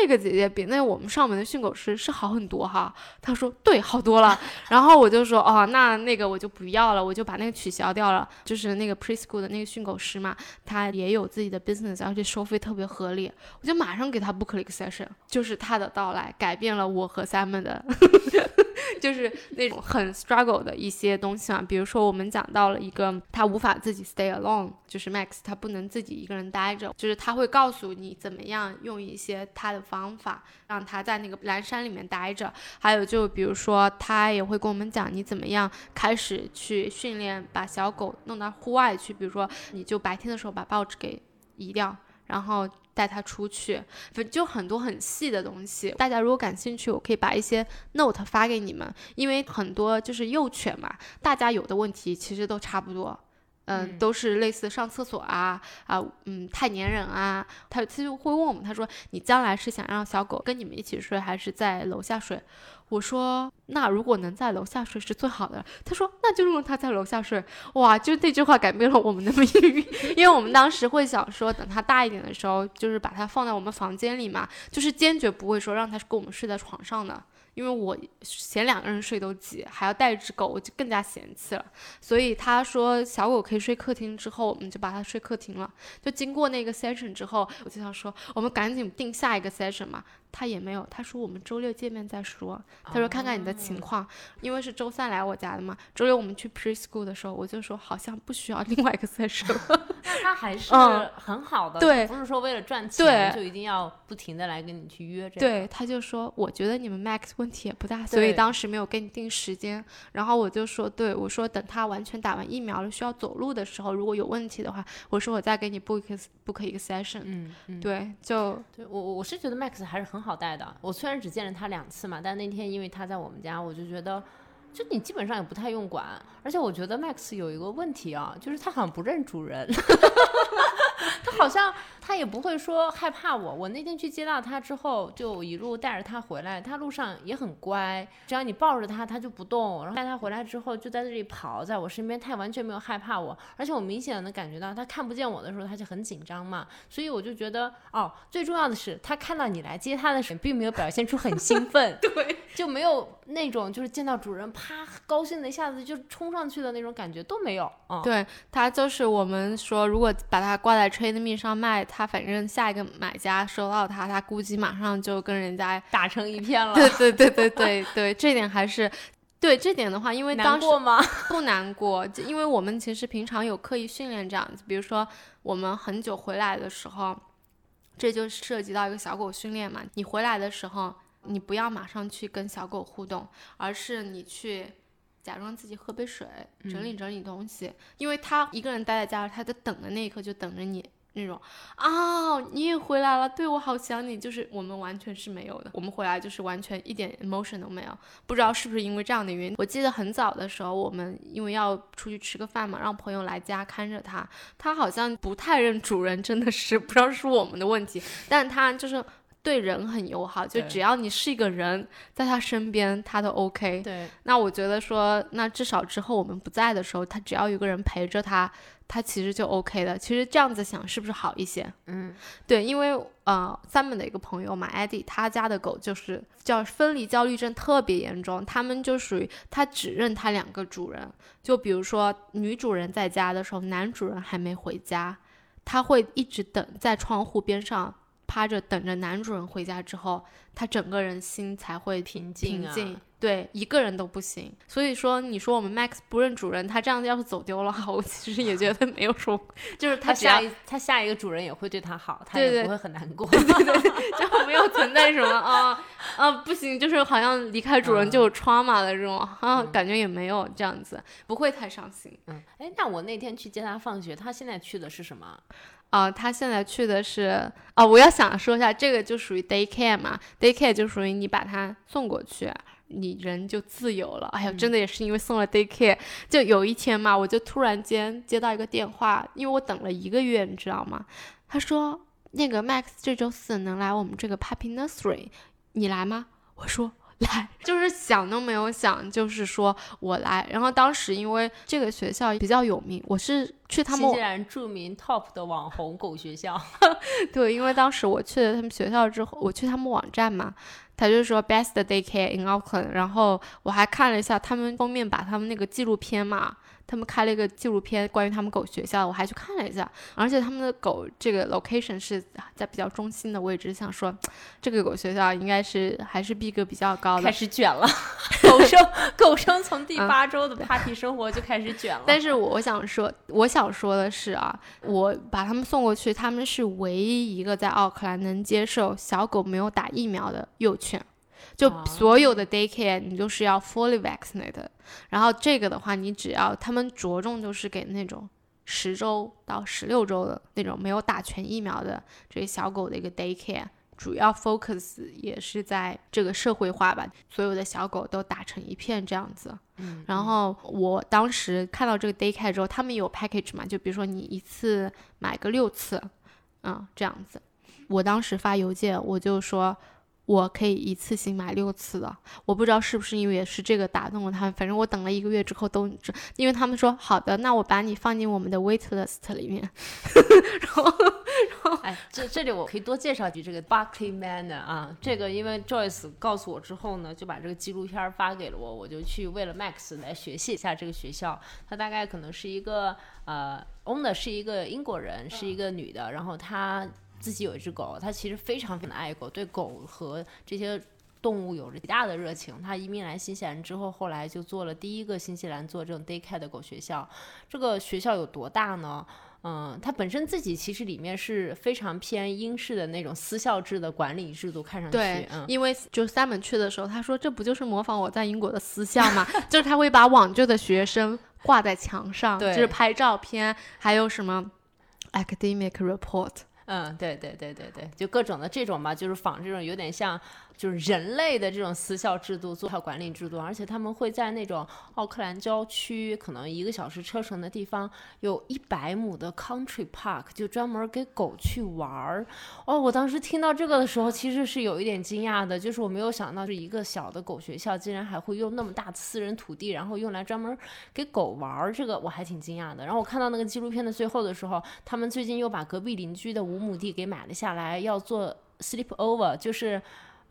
[SPEAKER 1] 那个姐姐比那我们上门的训狗师是好很多哈，她说对，好多了。然后我就说哦，那那个我就不要了，我就把那个取消掉了。就是那个 preschool 的那个训狗师嘛，他也有自己的 business，而且收费特别合理，我就马上给他 book 了一个 session。就是他的到来改变了我和 Simon 的。就是那种很 struggle 的一些东西嘛，比如说我们讲到了一个他无法自己 stay alone，就是 Max 他不能自己一个人待着，就是他会告诉你怎么样用一些他的方法让他在那个蓝山里面待着，还有就比如说他也会跟我们讲你怎么样开始去训练把小狗弄到户外去，比如说你就白天的时候把报纸给移掉，然后。带他出去，就很多很细的东西。大家如果感兴趣，我可以把一些 note 发给你们，因为很多就是幼犬嘛，大家有的问题其实都差不多，嗯，都是类似上厕所啊啊，嗯，太粘人啊。他他就会问我们，他说你将来是想让小狗跟你们一起睡，还是在楼下睡？我说，那如果能在楼下睡是最好的。他说，那就让他在楼下睡。哇，就那句话改变了我们的命运，因为我们当时会想说，等他大一点的时候，就是把他放在我们房间里嘛，就是坚决不会说让他跟我们睡在床上的。因为我嫌两个人睡都挤，还要带一只狗，我就更加嫌弃了。所以他说小狗可以睡客厅，之后我们就把它睡客厅了。就经过那个 session 之后，我就想说，我们赶紧定下一个 session 嘛。他也没有，他说我们周六见面再说。他说看看你的情况，因为是周三来我家的嘛。周六我们去 preschool 的时候，我就说好像不需要另外一个 session。
[SPEAKER 2] 那他还是很好的，
[SPEAKER 1] 对，
[SPEAKER 2] 不是说为了赚钱就一定要不停的来跟你去约这
[SPEAKER 1] 对，他就说我觉得你们 Max 问题也不大，所以当时没有给你定时间。然后我就说，对我说等他完全打完疫苗了，需要走路的时候，如果有问题的话，我说我再给你 book book 一个 session。
[SPEAKER 2] 嗯嗯，
[SPEAKER 1] 对，就
[SPEAKER 2] 对我我是觉得 Max 还是很。好带的，我虽然只见了他两次嘛，但那天因为他在我们家，我就觉得，就你基本上也不太用管，而且我觉得 Max 有一个问题啊，就是他好像不认主人。他好像他也不会说害怕我。我那天去接到他之后，就一路带着他回来。他路上也很乖，只要你抱着他，他就不动。然后带他回来之后，就在这里跑，在我身边，他也完全没有害怕我。而且我明显的能感觉到，他看不见我的时候，他就很紧张嘛。所以我就觉得，哦，最重要的是，他看到你来接他的时候，并没有表现出很兴奋，
[SPEAKER 1] 对，
[SPEAKER 2] 就没有那种就是见到主人啪高兴的一下子就冲上去的那种感觉都没有。嗯，
[SPEAKER 1] 对他就是我们说，如果把它挂在 Trade Me 上卖，他反正下一个买家收到它，他估计马上就跟人家
[SPEAKER 2] 打成一片了。
[SPEAKER 1] 对对对对对对，这点还是对这点的话，因为当时
[SPEAKER 2] 吗？
[SPEAKER 1] 不难过，因为我们其实平常有刻意训练这样子，比如说我们很久回来的时候，这就涉及到一个小狗训练嘛。你回来的时候，你不要马上去跟小狗互动，而是你去。假装自己喝杯水，整理整理东西，因为他一个人待在家里，他在等的那一刻就等着你那种啊，你也回来了，对我好想你，就是我们完全是没有的，我们回来就是完全一点 emotion 都没有，不知道是不是因为这样的原因。我记得很早的时候，我们因为要出去吃个饭嘛，让朋友来家看着他，他好像不太认主人，真的是不知道是我们的问题，但他就是。对人很友好，就只要你是一个人，在他身边，他都 OK。
[SPEAKER 2] 对，
[SPEAKER 1] 那我觉得说，那至少之后我们不在的时候，他只要有个人陪着他，他其实就 OK 的。其实这样子想是不是好一些？
[SPEAKER 2] 嗯，
[SPEAKER 1] 对，因为呃，Simon 的一个朋友嘛，Eddie，他家的狗就是叫分离焦虑症特别严重，他们就属于他只认他两个主人。就比如说女主人在家的时候，男主人还没回家，他会一直等在窗户边上。趴着等着男主人回家之后，他整个人心才会
[SPEAKER 2] 平静。
[SPEAKER 1] 平静，对，一个人都不行。所以说，你说我们 Max 不认主人，他这样子要是走丢了，我其实也觉得没有说，就是
[SPEAKER 2] 他
[SPEAKER 1] 下一
[SPEAKER 2] 他下一个主人也会对他好，
[SPEAKER 1] 他也
[SPEAKER 2] 不会很难过，
[SPEAKER 1] 对对对，就没有存在什么啊啊不行，就是好像离开主人就有 trauma 的这种啊感觉也没有这样子，不会太伤心。
[SPEAKER 2] 嗯，哎，那我那天去接他放学，他现在去的是什么？
[SPEAKER 1] 啊，他现在去的是啊，我要想说一下，这个就属于 day care 嘛，day care 就属于你把他送过去，你人就自由了。哎呀，真的也是因为送了 daycare，就有一天嘛，我就突然间接到一个电话，因为我等了一个月，你知道吗？他说那个 Max 这周四能来我们这个 Puppy Nursery，你来吗？我说。来，就是想都没有想，就是说我来。然后当时因为这个学校比较有名，我是去他们
[SPEAKER 2] 新西兰著名 top 的网红狗学校。
[SPEAKER 1] 对，因为当时我去了他们学校之后，我去他们网站嘛，他就说 best daycare in Auckland。然后我还看了一下他们封面，把他们那个纪录片嘛。他们开了一个纪录片，关于他们狗学校，我还去看了一下。而且他们的狗这个 location 是在比较中心的位置，想说 这个狗学校应该是还是逼格比较高的。
[SPEAKER 2] 开始卷了，狗生狗生从第八周的 party 生活就开始卷了。
[SPEAKER 1] 但是我想说，我想说的是啊，我把他们送过去，他们是唯一一个在奥克兰能接受小狗没有打疫苗的幼犬。就所有的 daycare，你就是要 fully vaccinated。然后这个的话，你只要他们着重就是给那种十周到十六周的那种没有打全疫苗的这些小狗的一个 daycare，主要 focus 也是在这个社会化吧，所有的小狗都打成一片这样子。
[SPEAKER 2] 嗯。
[SPEAKER 1] 然后我当时看到这个 daycare 之后，他们有 package 嘛？就比如说你一次买个六次，嗯，这样子。我当时发邮件，我就说。我可以一次性买六次的，我不知道是不是因为也是这个打动了他们。反正我等了一个月之后都，因为他们说好的，那我把你放进我们的 wait list 里面。然后，然后，
[SPEAKER 2] 哎，这这里我可以多介绍几句这个 Buckley Manor 啊，这个因为 Joyce 告诉我之后呢，就把这个纪录片发给了我，我就去为了 Max 来学习一下这个学校。他大概可能是一个呃，owner 是一个英国人，是一个女的，然后他。自己有一只狗，他其实非常非常爱狗，对狗和这些动物有着极大的热情。他移民来新西兰之后，后来就做了第一个新西兰做这种 daycare 的狗学校。这个学校有多大呢？嗯，它本身自己其实里面是非常偏英式的那种私校制的管理制度，看上去。
[SPEAKER 1] 对，因为就 Simon 去的时候，他说这不就是模仿我在英国的私校吗？就是他会把往旧的学生挂在墙上，就是拍照片，还有什么 academic report。
[SPEAKER 2] 嗯，对对对对对，就各种的这种嘛，就是仿这种有点像。就是人类的这种私校制度做好管理制度，而且他们会在那种奥克兰郊区，可能一个小时车程的地方，有一百亩的 country park，就专门给狗去玩儿。哦，我当时听到这个的时候，其实是有一点惊讶的，就是我没有想到，是一个小的狗学校竟然还会用那么大的私人土地，然后用来专门给狗玩儿，这个我还挺惊讶的。然后我看到那个纪录片的最后的时候，他们最近又把隔壁邻居的五亩地给买了下来，要做 sleep over，就是。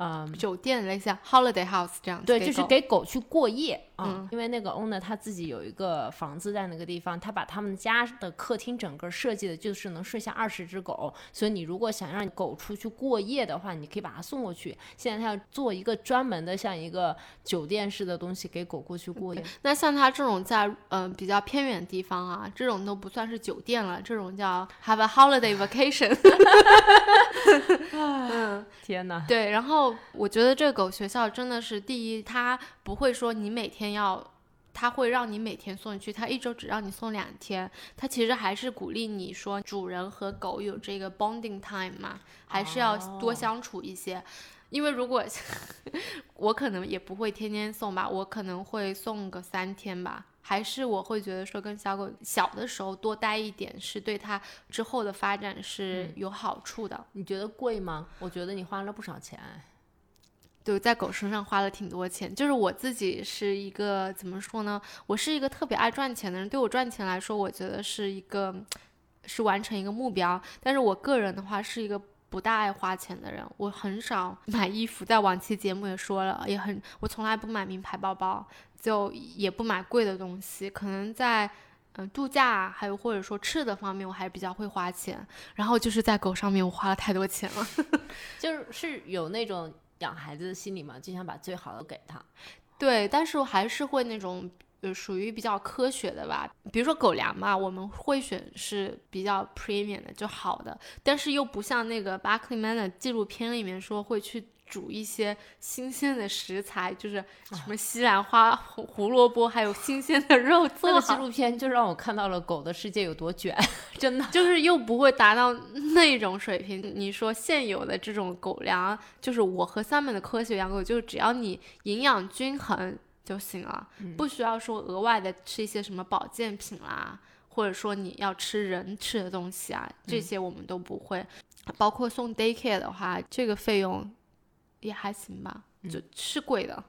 [SPEAKER 2] 嗯，
[SPEAKER 1] 酒店类似 holiday house 这样，
[SPEAKER 2] 对，就是给狗去过夜。嗯，因为那个 owner 他自己有一个房子在那个地方，他把他们家的客厅整个设计的就是能睡下二十只狗，所以你如果想让狗出去过夜的话，你可以把它送过去。现在他要做一个专门的像一个酒店式的东西给狗过去过夜。
[SPEAKER 1] 那像他这种在嗯比较偏远地方啊，这种都不算是酒店了，这种叫 have a holiday vacation。
[SPEAKER 2] 嗯，天哪，
[SPEAKER 1] 对，然后。我觉得这个狗学校真的是第一，它不会说你每天要，它会让你每天送去，它一周只让你送两天，它其实还是鼓励你说主人和狗有这个 bonding time 嘛，还是要多相处一些，因为如果 我可能也不会天天送吧，我可能会送个三天吧。还是我会觉得说，跟小狗小的时候多待一点，是对它之后的发展是有好处的。
[SPEAKER 2] 你觉得贵吗？我觉得你花了不少钱。
[SPEAKER 1] 对，在狗身上花了挺多钱。就是我自己是一个怎么说呢？我是一个特别爱赚钱的人。对我赚钱来说，我觉得是一个是完成一个目标。但是我个人的话，是一个不大爱花钱的人。我很少 买衣服，在往期节目也说了，也很我从来不买名牌包包，就也不买贵的东西。可能在嗯度假还有或者说吃的方面，我还是比较会花钱。然后就是在狗上面，我花了太多钱了，
[SPEAKER 2] 就是有那种。养孩子的心理嘛，就想把最好的给他。
[SPEAKER 1] 对，但是我还是会那种，呃，属于比较科学的吧。比如说狗粮嘛，我们会选是比较 premium 的，就好的，但是又不像那个 Buckley Manor 纪录片里面说会去煮一些新鲜的食材，就是什么西兰花、胡胡萝卜，还有新鲜的肉
[SPEAKER 2] 这个纪录片就让我看到了狗的世界有多卷，真的。
[SPEAKER 1] 就是又不会达到那种水平。你说现有的这种狗粮，就是我和 Simon 的科学养狗，就是只要你营养均衡就行了，不需要说额外的吃一些什么保健品啦。或者说你要吃人吃的东西啊，这些我们都不会。包括送 daycare 的话，这个费用也还行吧，就是贵的。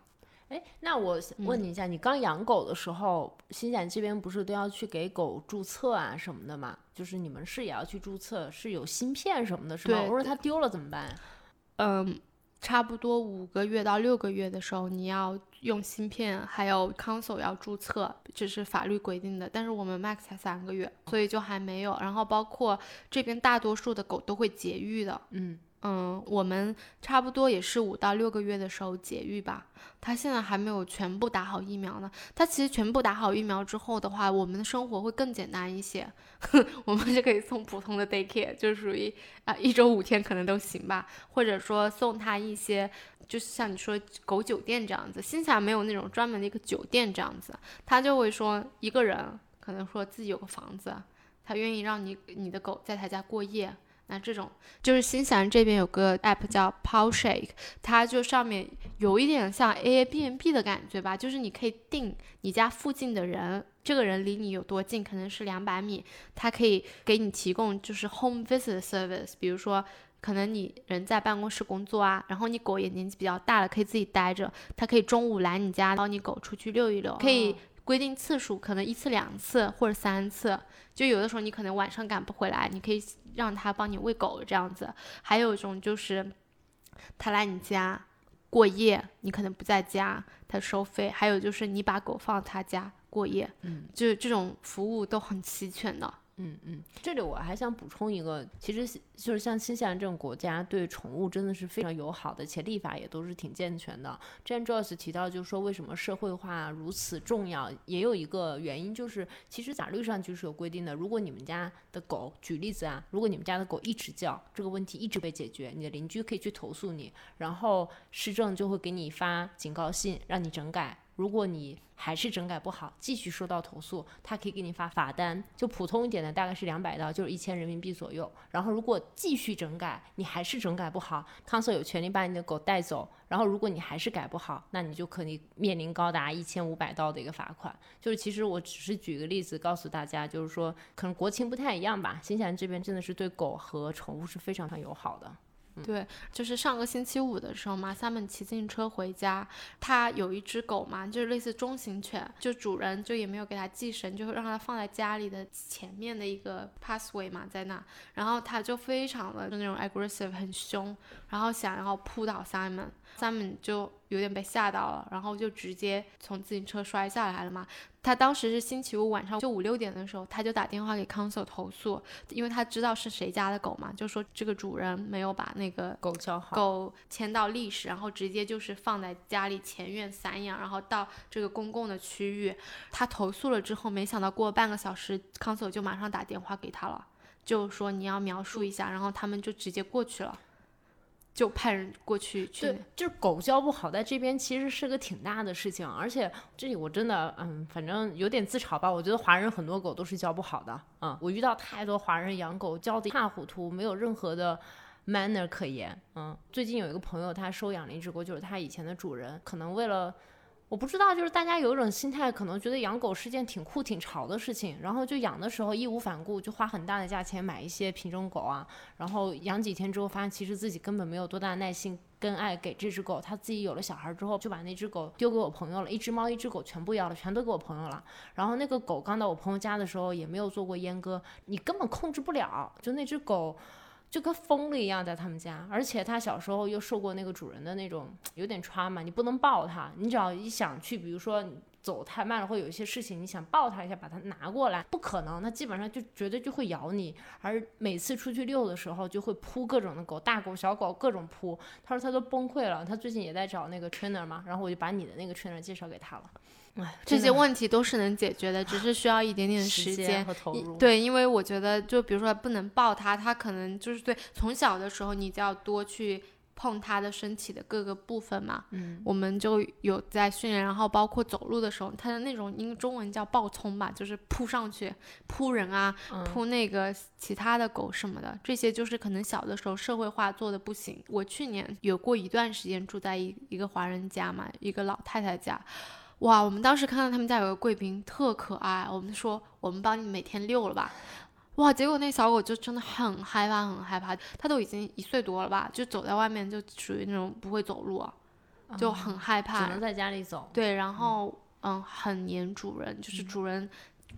[SPEAKER 2] 哎，那我问你一下，你刚养狗的时候，新西兰这边不是都要去给狗注册啊什么的吗？就是你们是也要去注册，是有芯片什么的，是吗？
[SPEAKER 1] 对
[SPEAKER 2] 我说它丢了怎么办？
[SPEAKER 1] 嗯，差不多五个月到六个月的时候，你要用芯片，还有 console 要注册，这是法律规定的。但是我们 max 才三个月，所以就还没有。然后包括这边大多数的狗都会绝育的，
[SPEAKER 2] 嗯
[SPEAKER 1] 嗯，我们差不多也是五到六个月的时候节育吧。他现在还没有全部打好疫苗呢。他其实全部打好疫苗之后的话，我们的生活会更简单一些。我们就可以送普通的 daycare，就属于啊、一周五天可能都行吧，或者说送他一些，就是像你说狗酒店这样子。新西兰没有那种专门的一个酒店这样子，他就会说一个人可能说自己有个房子，他愿意让你你的狗在他家过夜。那这种就是新西兰这边有个 app 叫 Paw Shake，它就上面有一点像 Airbnb 的感觉吧，就是你可以定你家附近的人，这个人离你有多近，可能是两百米，它可以给你提供就是 home visit service，比如说。可能你人在办公室工作啊，然后你狗也年纪比较大了，可以自己待着，它可以中午来你家，帮你狗出去遛一遛，可以规定次数，可能一次两次或者三次，就有的时候你可能晚上赶不回来，你可以让他帮你喂狗这样子。还有一种就是，他来你家过夜，你可能不在家，他收费。还有就是你把狗放他家过夜，
[SPEAKER 2] 嗯，
[SPEAKER 1] 就是这种服务都很齐全的。
[SPEAKER 2] 嗯嗯，这里我还想补充一个，其实就是像新西兰这种国家，对宠物真的是非常友好的，且立法也都是挺健全的。之前 Joyce 提到，就是说为什么社会化如此重要，也有一个原因，就是其实法律上就是有规定的，如果你们家的狗，举例子啊，如果你们家的狗一直叫，这个问题一直被解决，你的邻居可以去投诉你，然后市政就会给你发警告信，让你整改。如果你还是整改不好，继续收到投诉，他可以给你发罚单，就普通一点的大概是两百刀，就是一千人民币左右。然后如果继续整改，你还是整改不好，康 o 有权利把你的狗带走。然后如果你还是改不好，那你就可以面临高达一千五百刀的一个罚款。就是其实我只是举个例子告诉大家，就是说可能国情不太一样吧。新西兰这边真的是对狗和宠物是非常非常友好的。
[SPEAKER 1] 对，就是上个星期五的时候嘛，Simon 骑自行车回家，他有一只狗嘛，就是类似中型犬，就主人就也没有给它系绳，就让它放在家里的前面的一个 pathway 嘛，在那，然后它就非常的就那种 aggressive 很凶，然后想要扑倒 Simon Simon，Simon 就有点被吓到了，然后就直接从自行车摔下来了嘛。他当时是星期五晚上就五六点的时候，他就打电话给 council 投诉，因为他知道是谁家的狗嘛，就说这个主人没有把那个
[SPEAKER 2] 狗教好，
[SPEAKER 1] 狗牵到历史，然后直接就是放在家里前院散养，然后到这个公共的区域。他投诉了之后，没想到过半个小时，council 就马上打电话给他了，就说你要描述一下，然后他们就直接过去了。就派人过去去，
[SPEAKER 2] 就是狗教不好，在这边其实是个挺大的事情，而且这里我真的，嗯，反正有点自嘲吧。我觉得华人很多狗都是教不好的，嗯，我遇到太多华人养狗教的一塌糊涂，没有任何的 manner 可言，嗯。最近有一个朋友，他收养了一只狗，就是他以前的主人，可能为了。我不知道，就是大家有一种心态，可能觉得养狗是件挺酷、挺潮的事情，然后就养的时候义无反顾，就花很大的价钱买一些品种狗啊，然后养几天之后，发现其实自己根本没有多大耐心跟爱给这只狗。他自己有了小孩之后，就把那只狗丢给我朋友了，一只猫、一只狗全部要了，全都给我朋友了。然后那个狗刚到我朋友家的时候，也没有做过阉割，你根本控制不了，就那只狗。就跟疯了一样在他们家，而且它小时候又受过那个主人的那种有点 trauma，你不能抱它，你只要一想去，比如说走太慢了，或有一些事情，你想抱它一下，把它拿过来，不可能，它基本上就绝对就会咬你。而每次出去遛的时候，就会扑各种的狗，大狗、小狗各种扑。他说他都崩溃了，他最近也在找那个 trainer 嘛，然后我就把你的那个 trainer 介绍给他了。哎，
[SPEAKER 1] 这些问题都是能解决的，只是需要一点点
[SPEAKER 2] 时
[SPEAKER 1] 间
[SPEAKER 2] 和投入。
[SPEAKER 1] 对，因为我觉得，就比如说不能抱它，它可能就是对从小的时候，你就要多去碰它的身体的各个部分嘛，
[SPEAKER 2] 嗯，
[SPEAKER 1] 我们就有在训练，然后包括走路的时候，它的那种英中文叫暴冲吧，就是扑上去扑人啊，
[SPEAKER 2] 嗯
[SPEAKER 1] 扑那个其他的狗什么的，这些就是可能小的时候社会化做的不行。我去年有过一段时间住在一一个华人家嘛，一个老太太家。哇，我们当时看到他们家有个贵宾特可爱，我们说我们帮你每天遛了吧，哇，结果那小狗就真的很害怕，很害怕，它都已经一岁多了吧，就走在外面就属于那种不会走路啊，就很害怕，
[SPEAKER 2] 只能在家里走。
[SPEAKER 1] 对，然后嗯，很黏主人，就是主人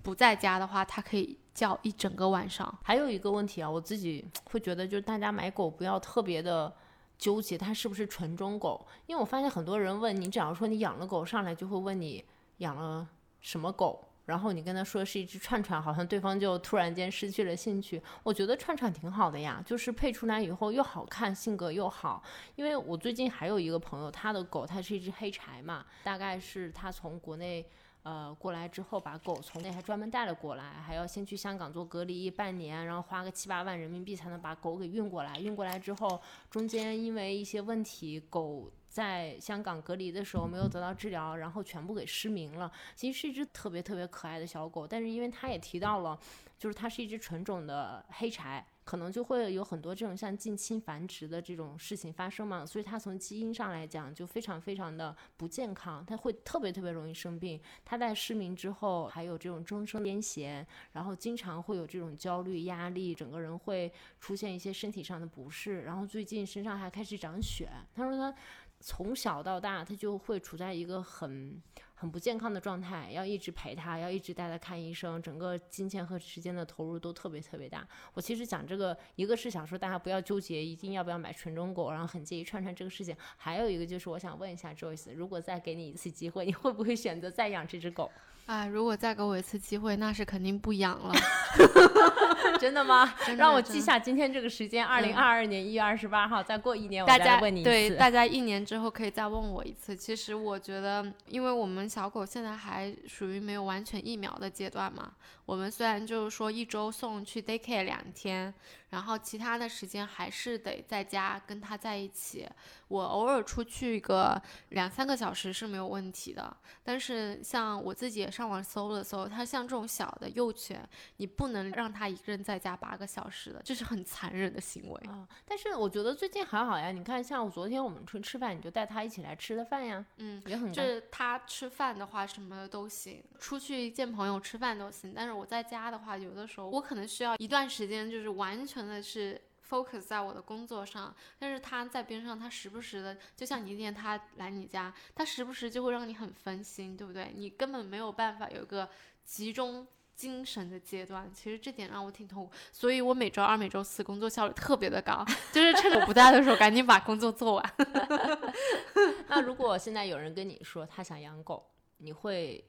[SPEAKER 1] 不在家的话，它可以叫一整个晚上。
[SPEAKER 2] 还有一个问题啊，我自己会觉得，就是大家买狗不要特别的纠结它是不是纯种狗，因为我发现很多人问你，只要说你养了狗，上来就会问你养了什么狗。然后你跟他说是一只串串，好像对方就突然间失去了兴趣。我觉得串串挺好的呀，就是配出来以后又好看，性格又好。因为我最近还有一个朋友，他的狗它是一只黑柴嘛，大概是他从国内呃过来之后，把狗从那还专门带了过来，还要先去香港做隔离半年，然后花个七八万人民币才能把狗给运过来。运过来之后，中间因为一些问题，狗在香港隔离的时候没有得到治疗，然后全部给失明了。其实是一只特别特别可爱的小狗，但是因为它也提到了，就是它是一只纯种的黑柴。可能就会有很多这种像近亲繁殖的这种事情发生嘛，所以它从基因上来讲就非常非常的不健康，它会特别特别容易生病。它在失明之后还有这种终生癫痫，然后经常会有这种焦虑、压力，整个人会出现一些身体上的不适，然后最近身上还开始长癣。他说他从小到大他就会处在一个很。很不健康的状态，要一直陪他，要一直带他看医生，整个金钱和时间的投入都特别特别大。我其实讲这个，一个是想说大家不要纠结一定要不要买纯种狗，然后很介意串串这个事情；还有一个就是我想问一下 Joyce，如果再给你一次机会，你会不会选择再养这只狗？
[SPEAKER 1] 哎，如果再给我一次机会，那是肯定不养了。
[SPEAKER 2] 真的吗？
[SPEAKER 1] 真的
[SPEAKER 2] 让我记下今天这个时间，二零二二年一月二十八号，再过一年我再
[SPEAKER 1] 大家
[SPEAKER 2] 问你一次。
[SPEAKER 1] 对大家一年之后可以再问我一次。其实我觉得，因为我们小狗现在还属于没有完全疫苗的阶段嘛，我们虽然就是说一周送去 daycare 两天，然后其他的时间还是得在家跟他在一起。我偶尔出去个两三个小时是没有问题的，但是像我自己也上网搜了搜，它像这种小的幼犬，你不能让它一个人在家八个小时的，这是很残忍的行为。
[SPEAKER 2] 啊、但是我觉得最近还好呀。你看，像我昨天我们出去吃饭，你就带它一起来吃的饭呀，
[SPEAKER 1] 嗯，
[SPEAKER 2] 也很
[SPEAKER 1] 就是他吃饭的话，什么的都行，出去见朋友吃饭都行。但是我在家的话，有的时候我可能需要一段时间，就是完全真的是 focus 在我的工作上。但是他在边上，他时不时的，就像你那天他来你家，他时不时就会让你很分心，对不对？你根本没有办法有一个集中。精神的阶段，其实这点让我挺痛苦，所以我每周二、每周四工作效率特别的高，就是趁我不在的时候赶紧把工作做完。
[SPEAKER 2] 那如果现在有人跟你说他想养狗，你会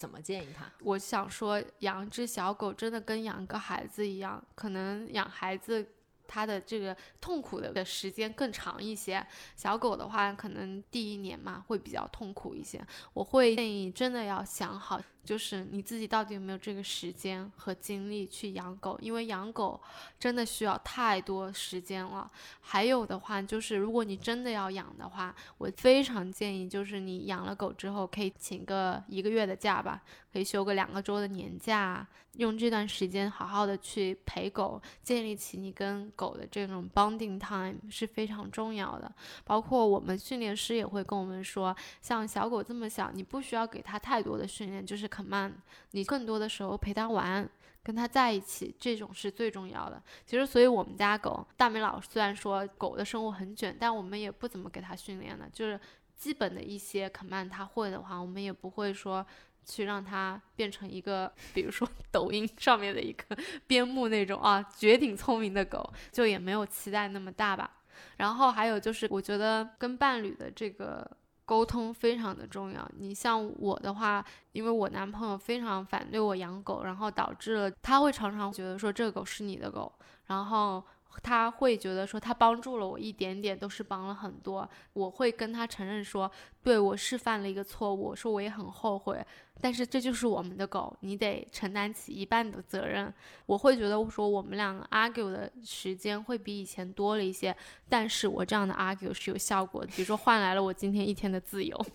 [SPEAKER 2] 怎么建议他？
[SPEAKER 1] 我想说，养只小狗真的跟养个孩子一样，可能养孩子它的这个痛苦的的时间更长一些。小狗的话，可能第一年嘛会比较痛苦一些。我会建议真的要想好，就是你自己到底有没有这个时间和精力去养狗，因为养狗真的需要太多时间了。还有的话，就是如果你真的要养的话，我非常建议，就是你养了狗之后，可以请个一个月的假吧，可以休个两个周的年假，用这段时间好好的去陪狗，建立起你跟狗的这种 bonding time 是非常重要的。包括我们训练师也会跟我们说，像小狗这么小，你不需要给它太多的训练，就是 command，你更多的时候陪它玩。跟它在一起，这种是最重要的。其实，所以我们家狗大美老虽然说狗的生活很卷，但我们也不怎么给它训练的，就是基本的一些 command 它会的话，我们也不会说去让它变成一个，比如说抖音上面的一个 边牧那种啊绝顶聪明的狗，就也没有期待那么大吧。然后还有就是，我觉得跟伴侣的这个。沟通非常的重要。你像我的话，因为我男朋友非常反对我养狗，然后导致了他会常常觉得说这个狗是你的狗，然后他会觉得说他帮助了我一点点，都是帮了很多。我会跟他承认说，对我是犯了一个错误，说我也很后悔。但是这就是我们的狗，你得承担起一半的责任。我会觉得说我们两个 argue 的时间会比以前多了一些，但是我这样的 argue 是有效果的，比如说换来了我今天一天的自由。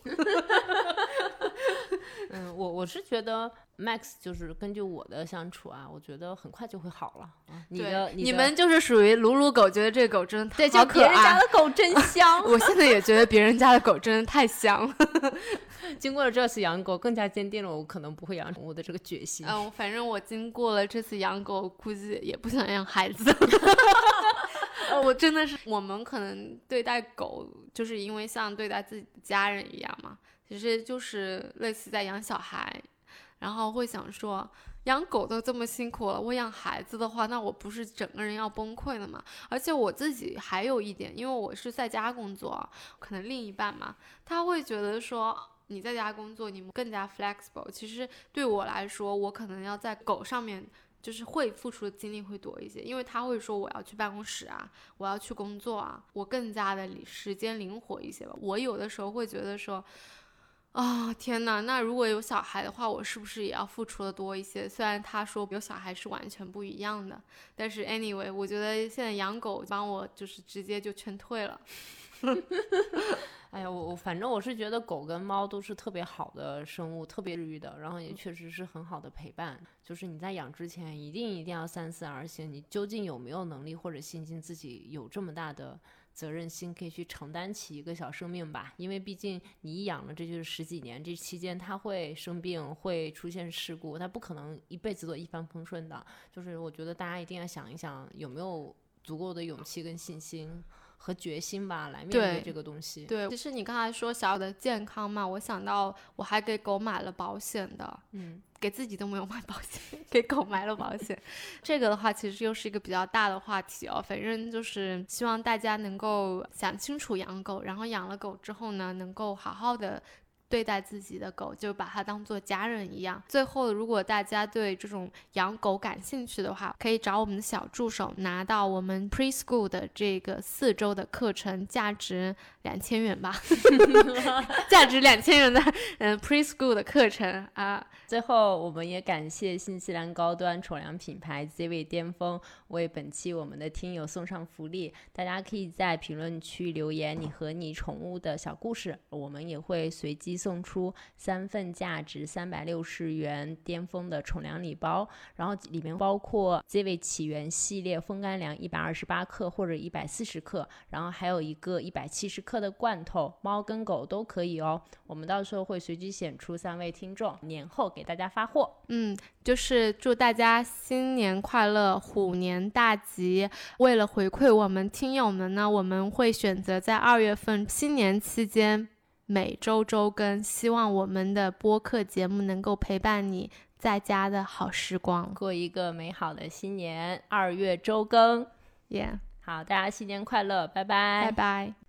[SPEAKER 2] 嗯，我我是觉得 Max 就是根据我的相处啊，我觉得很快就会好了啊。你的
[SPEAKER 1] 你们就是属于撸撸狗，觉得这个狗真的
[SPEAKER 2] 对，就别人家的狗真香。
[SPEAKER 1] 我现在也觉得别人家的狗真的太香了。
[SPEAKER 2] 经过了这次养狗，更加坚定了我可能不会养宠物的这个决心。
[SPEAKER 1] 嗯，反正我经过了这次养狗，估计也不想养孩子。我真的是，我们可能对待狗，就是因为像对待自己的家人一样嘛。其实就是类似在养小孩，然后会想说，养狗都这么辛苦了，我养孩子的话，那我不是整个人要崩溃了吗？而且我自己还有一点，因为我是在家工作，可能另一半嘛，他会觉得说你在家工作，你们更加 flexible。其实对我来说，我可能要在狗上面，就是会付出的精力会多一些，因为他会说我要去办公室啊，我要去工作啊，我更加的时间灵活一些吧。我有的时候会觉得说。啊天哪！那如果有小孩的话，我是不是也要付出的多一些？虽然他说有小孩是完全不一样的，但是 anyway，我觉得现在养狗帮我就是直接就劝退了。
[SPEAKER 2] 哎呀，我我反正我是觉得狗跟猫都是特别好的生物，特别治愈的，然后也确实是很好的陪伴。就是你在养之前，一定一定要三思而行，你究竟有没有能力或者信心自己有这么大的。责任心可以去承担起一个小生命吧，因为毕竟你养了这就是十几年，这期间它会生病，会出现事故，它不可能一辈子都一帆风顺的。就是我觉得大家一定要想一想，有没有足够的勇气跟信心。和决心吧，来面对这个东西。
[SPEAKER 1] 对，其实你刚才说小的健康嘛，我想到我还给狗买了保险的，
[SPEAKER 2] 嗯，
[SPEAKER 1] 给自己都没有买保险，给狗买了保险。这个的话，其实又是一个比较大的话题哦。反正就是希望大家能够想清楚养狗，然后养了狗之后呢，能够好好的。对待自己的狗，就把它当做家人一样。最后，如果大家对这种养狗感兴趣的话，可以找我们的小助手拿到我们 preschool 的这个四周的课程，价值两千元吧，价值两千元的嗯 preschool 的课程啊。
[SPEAKER 2] 最后，我们也感谢新西兰高端宠粮品牌 ZV 巅峰为本期我们的听友送上福利，大家可以在评论区留言你和你宠物的小故事，我们也会随机。送出三份价值三百六十元巅峰的宠粮礼包，然后里面包括 Z 位起源系列风干粮一百二十八克或者一百四十克，然后还有一个一百七十克的罐头，猫跟狗都可以哦。我们到时候会随机选出三位听众，年后给大家发货。
[SPEAKER 1] 嗯，就是祝大家新年快乐，虎年大吉。为了回馈我们听友们呢，我们会选择在二月份新年期间。每周周更，希望我们的播客节目能够陪伴你在家的好时光，
[SPEAKER 2] 过一个美好的新年。二月周更，
[SPEAKER 1] 耶！
[SPEAKER 2] 好，大家新年快乐，拜拜，
[SPEAKER 1] 拜拜。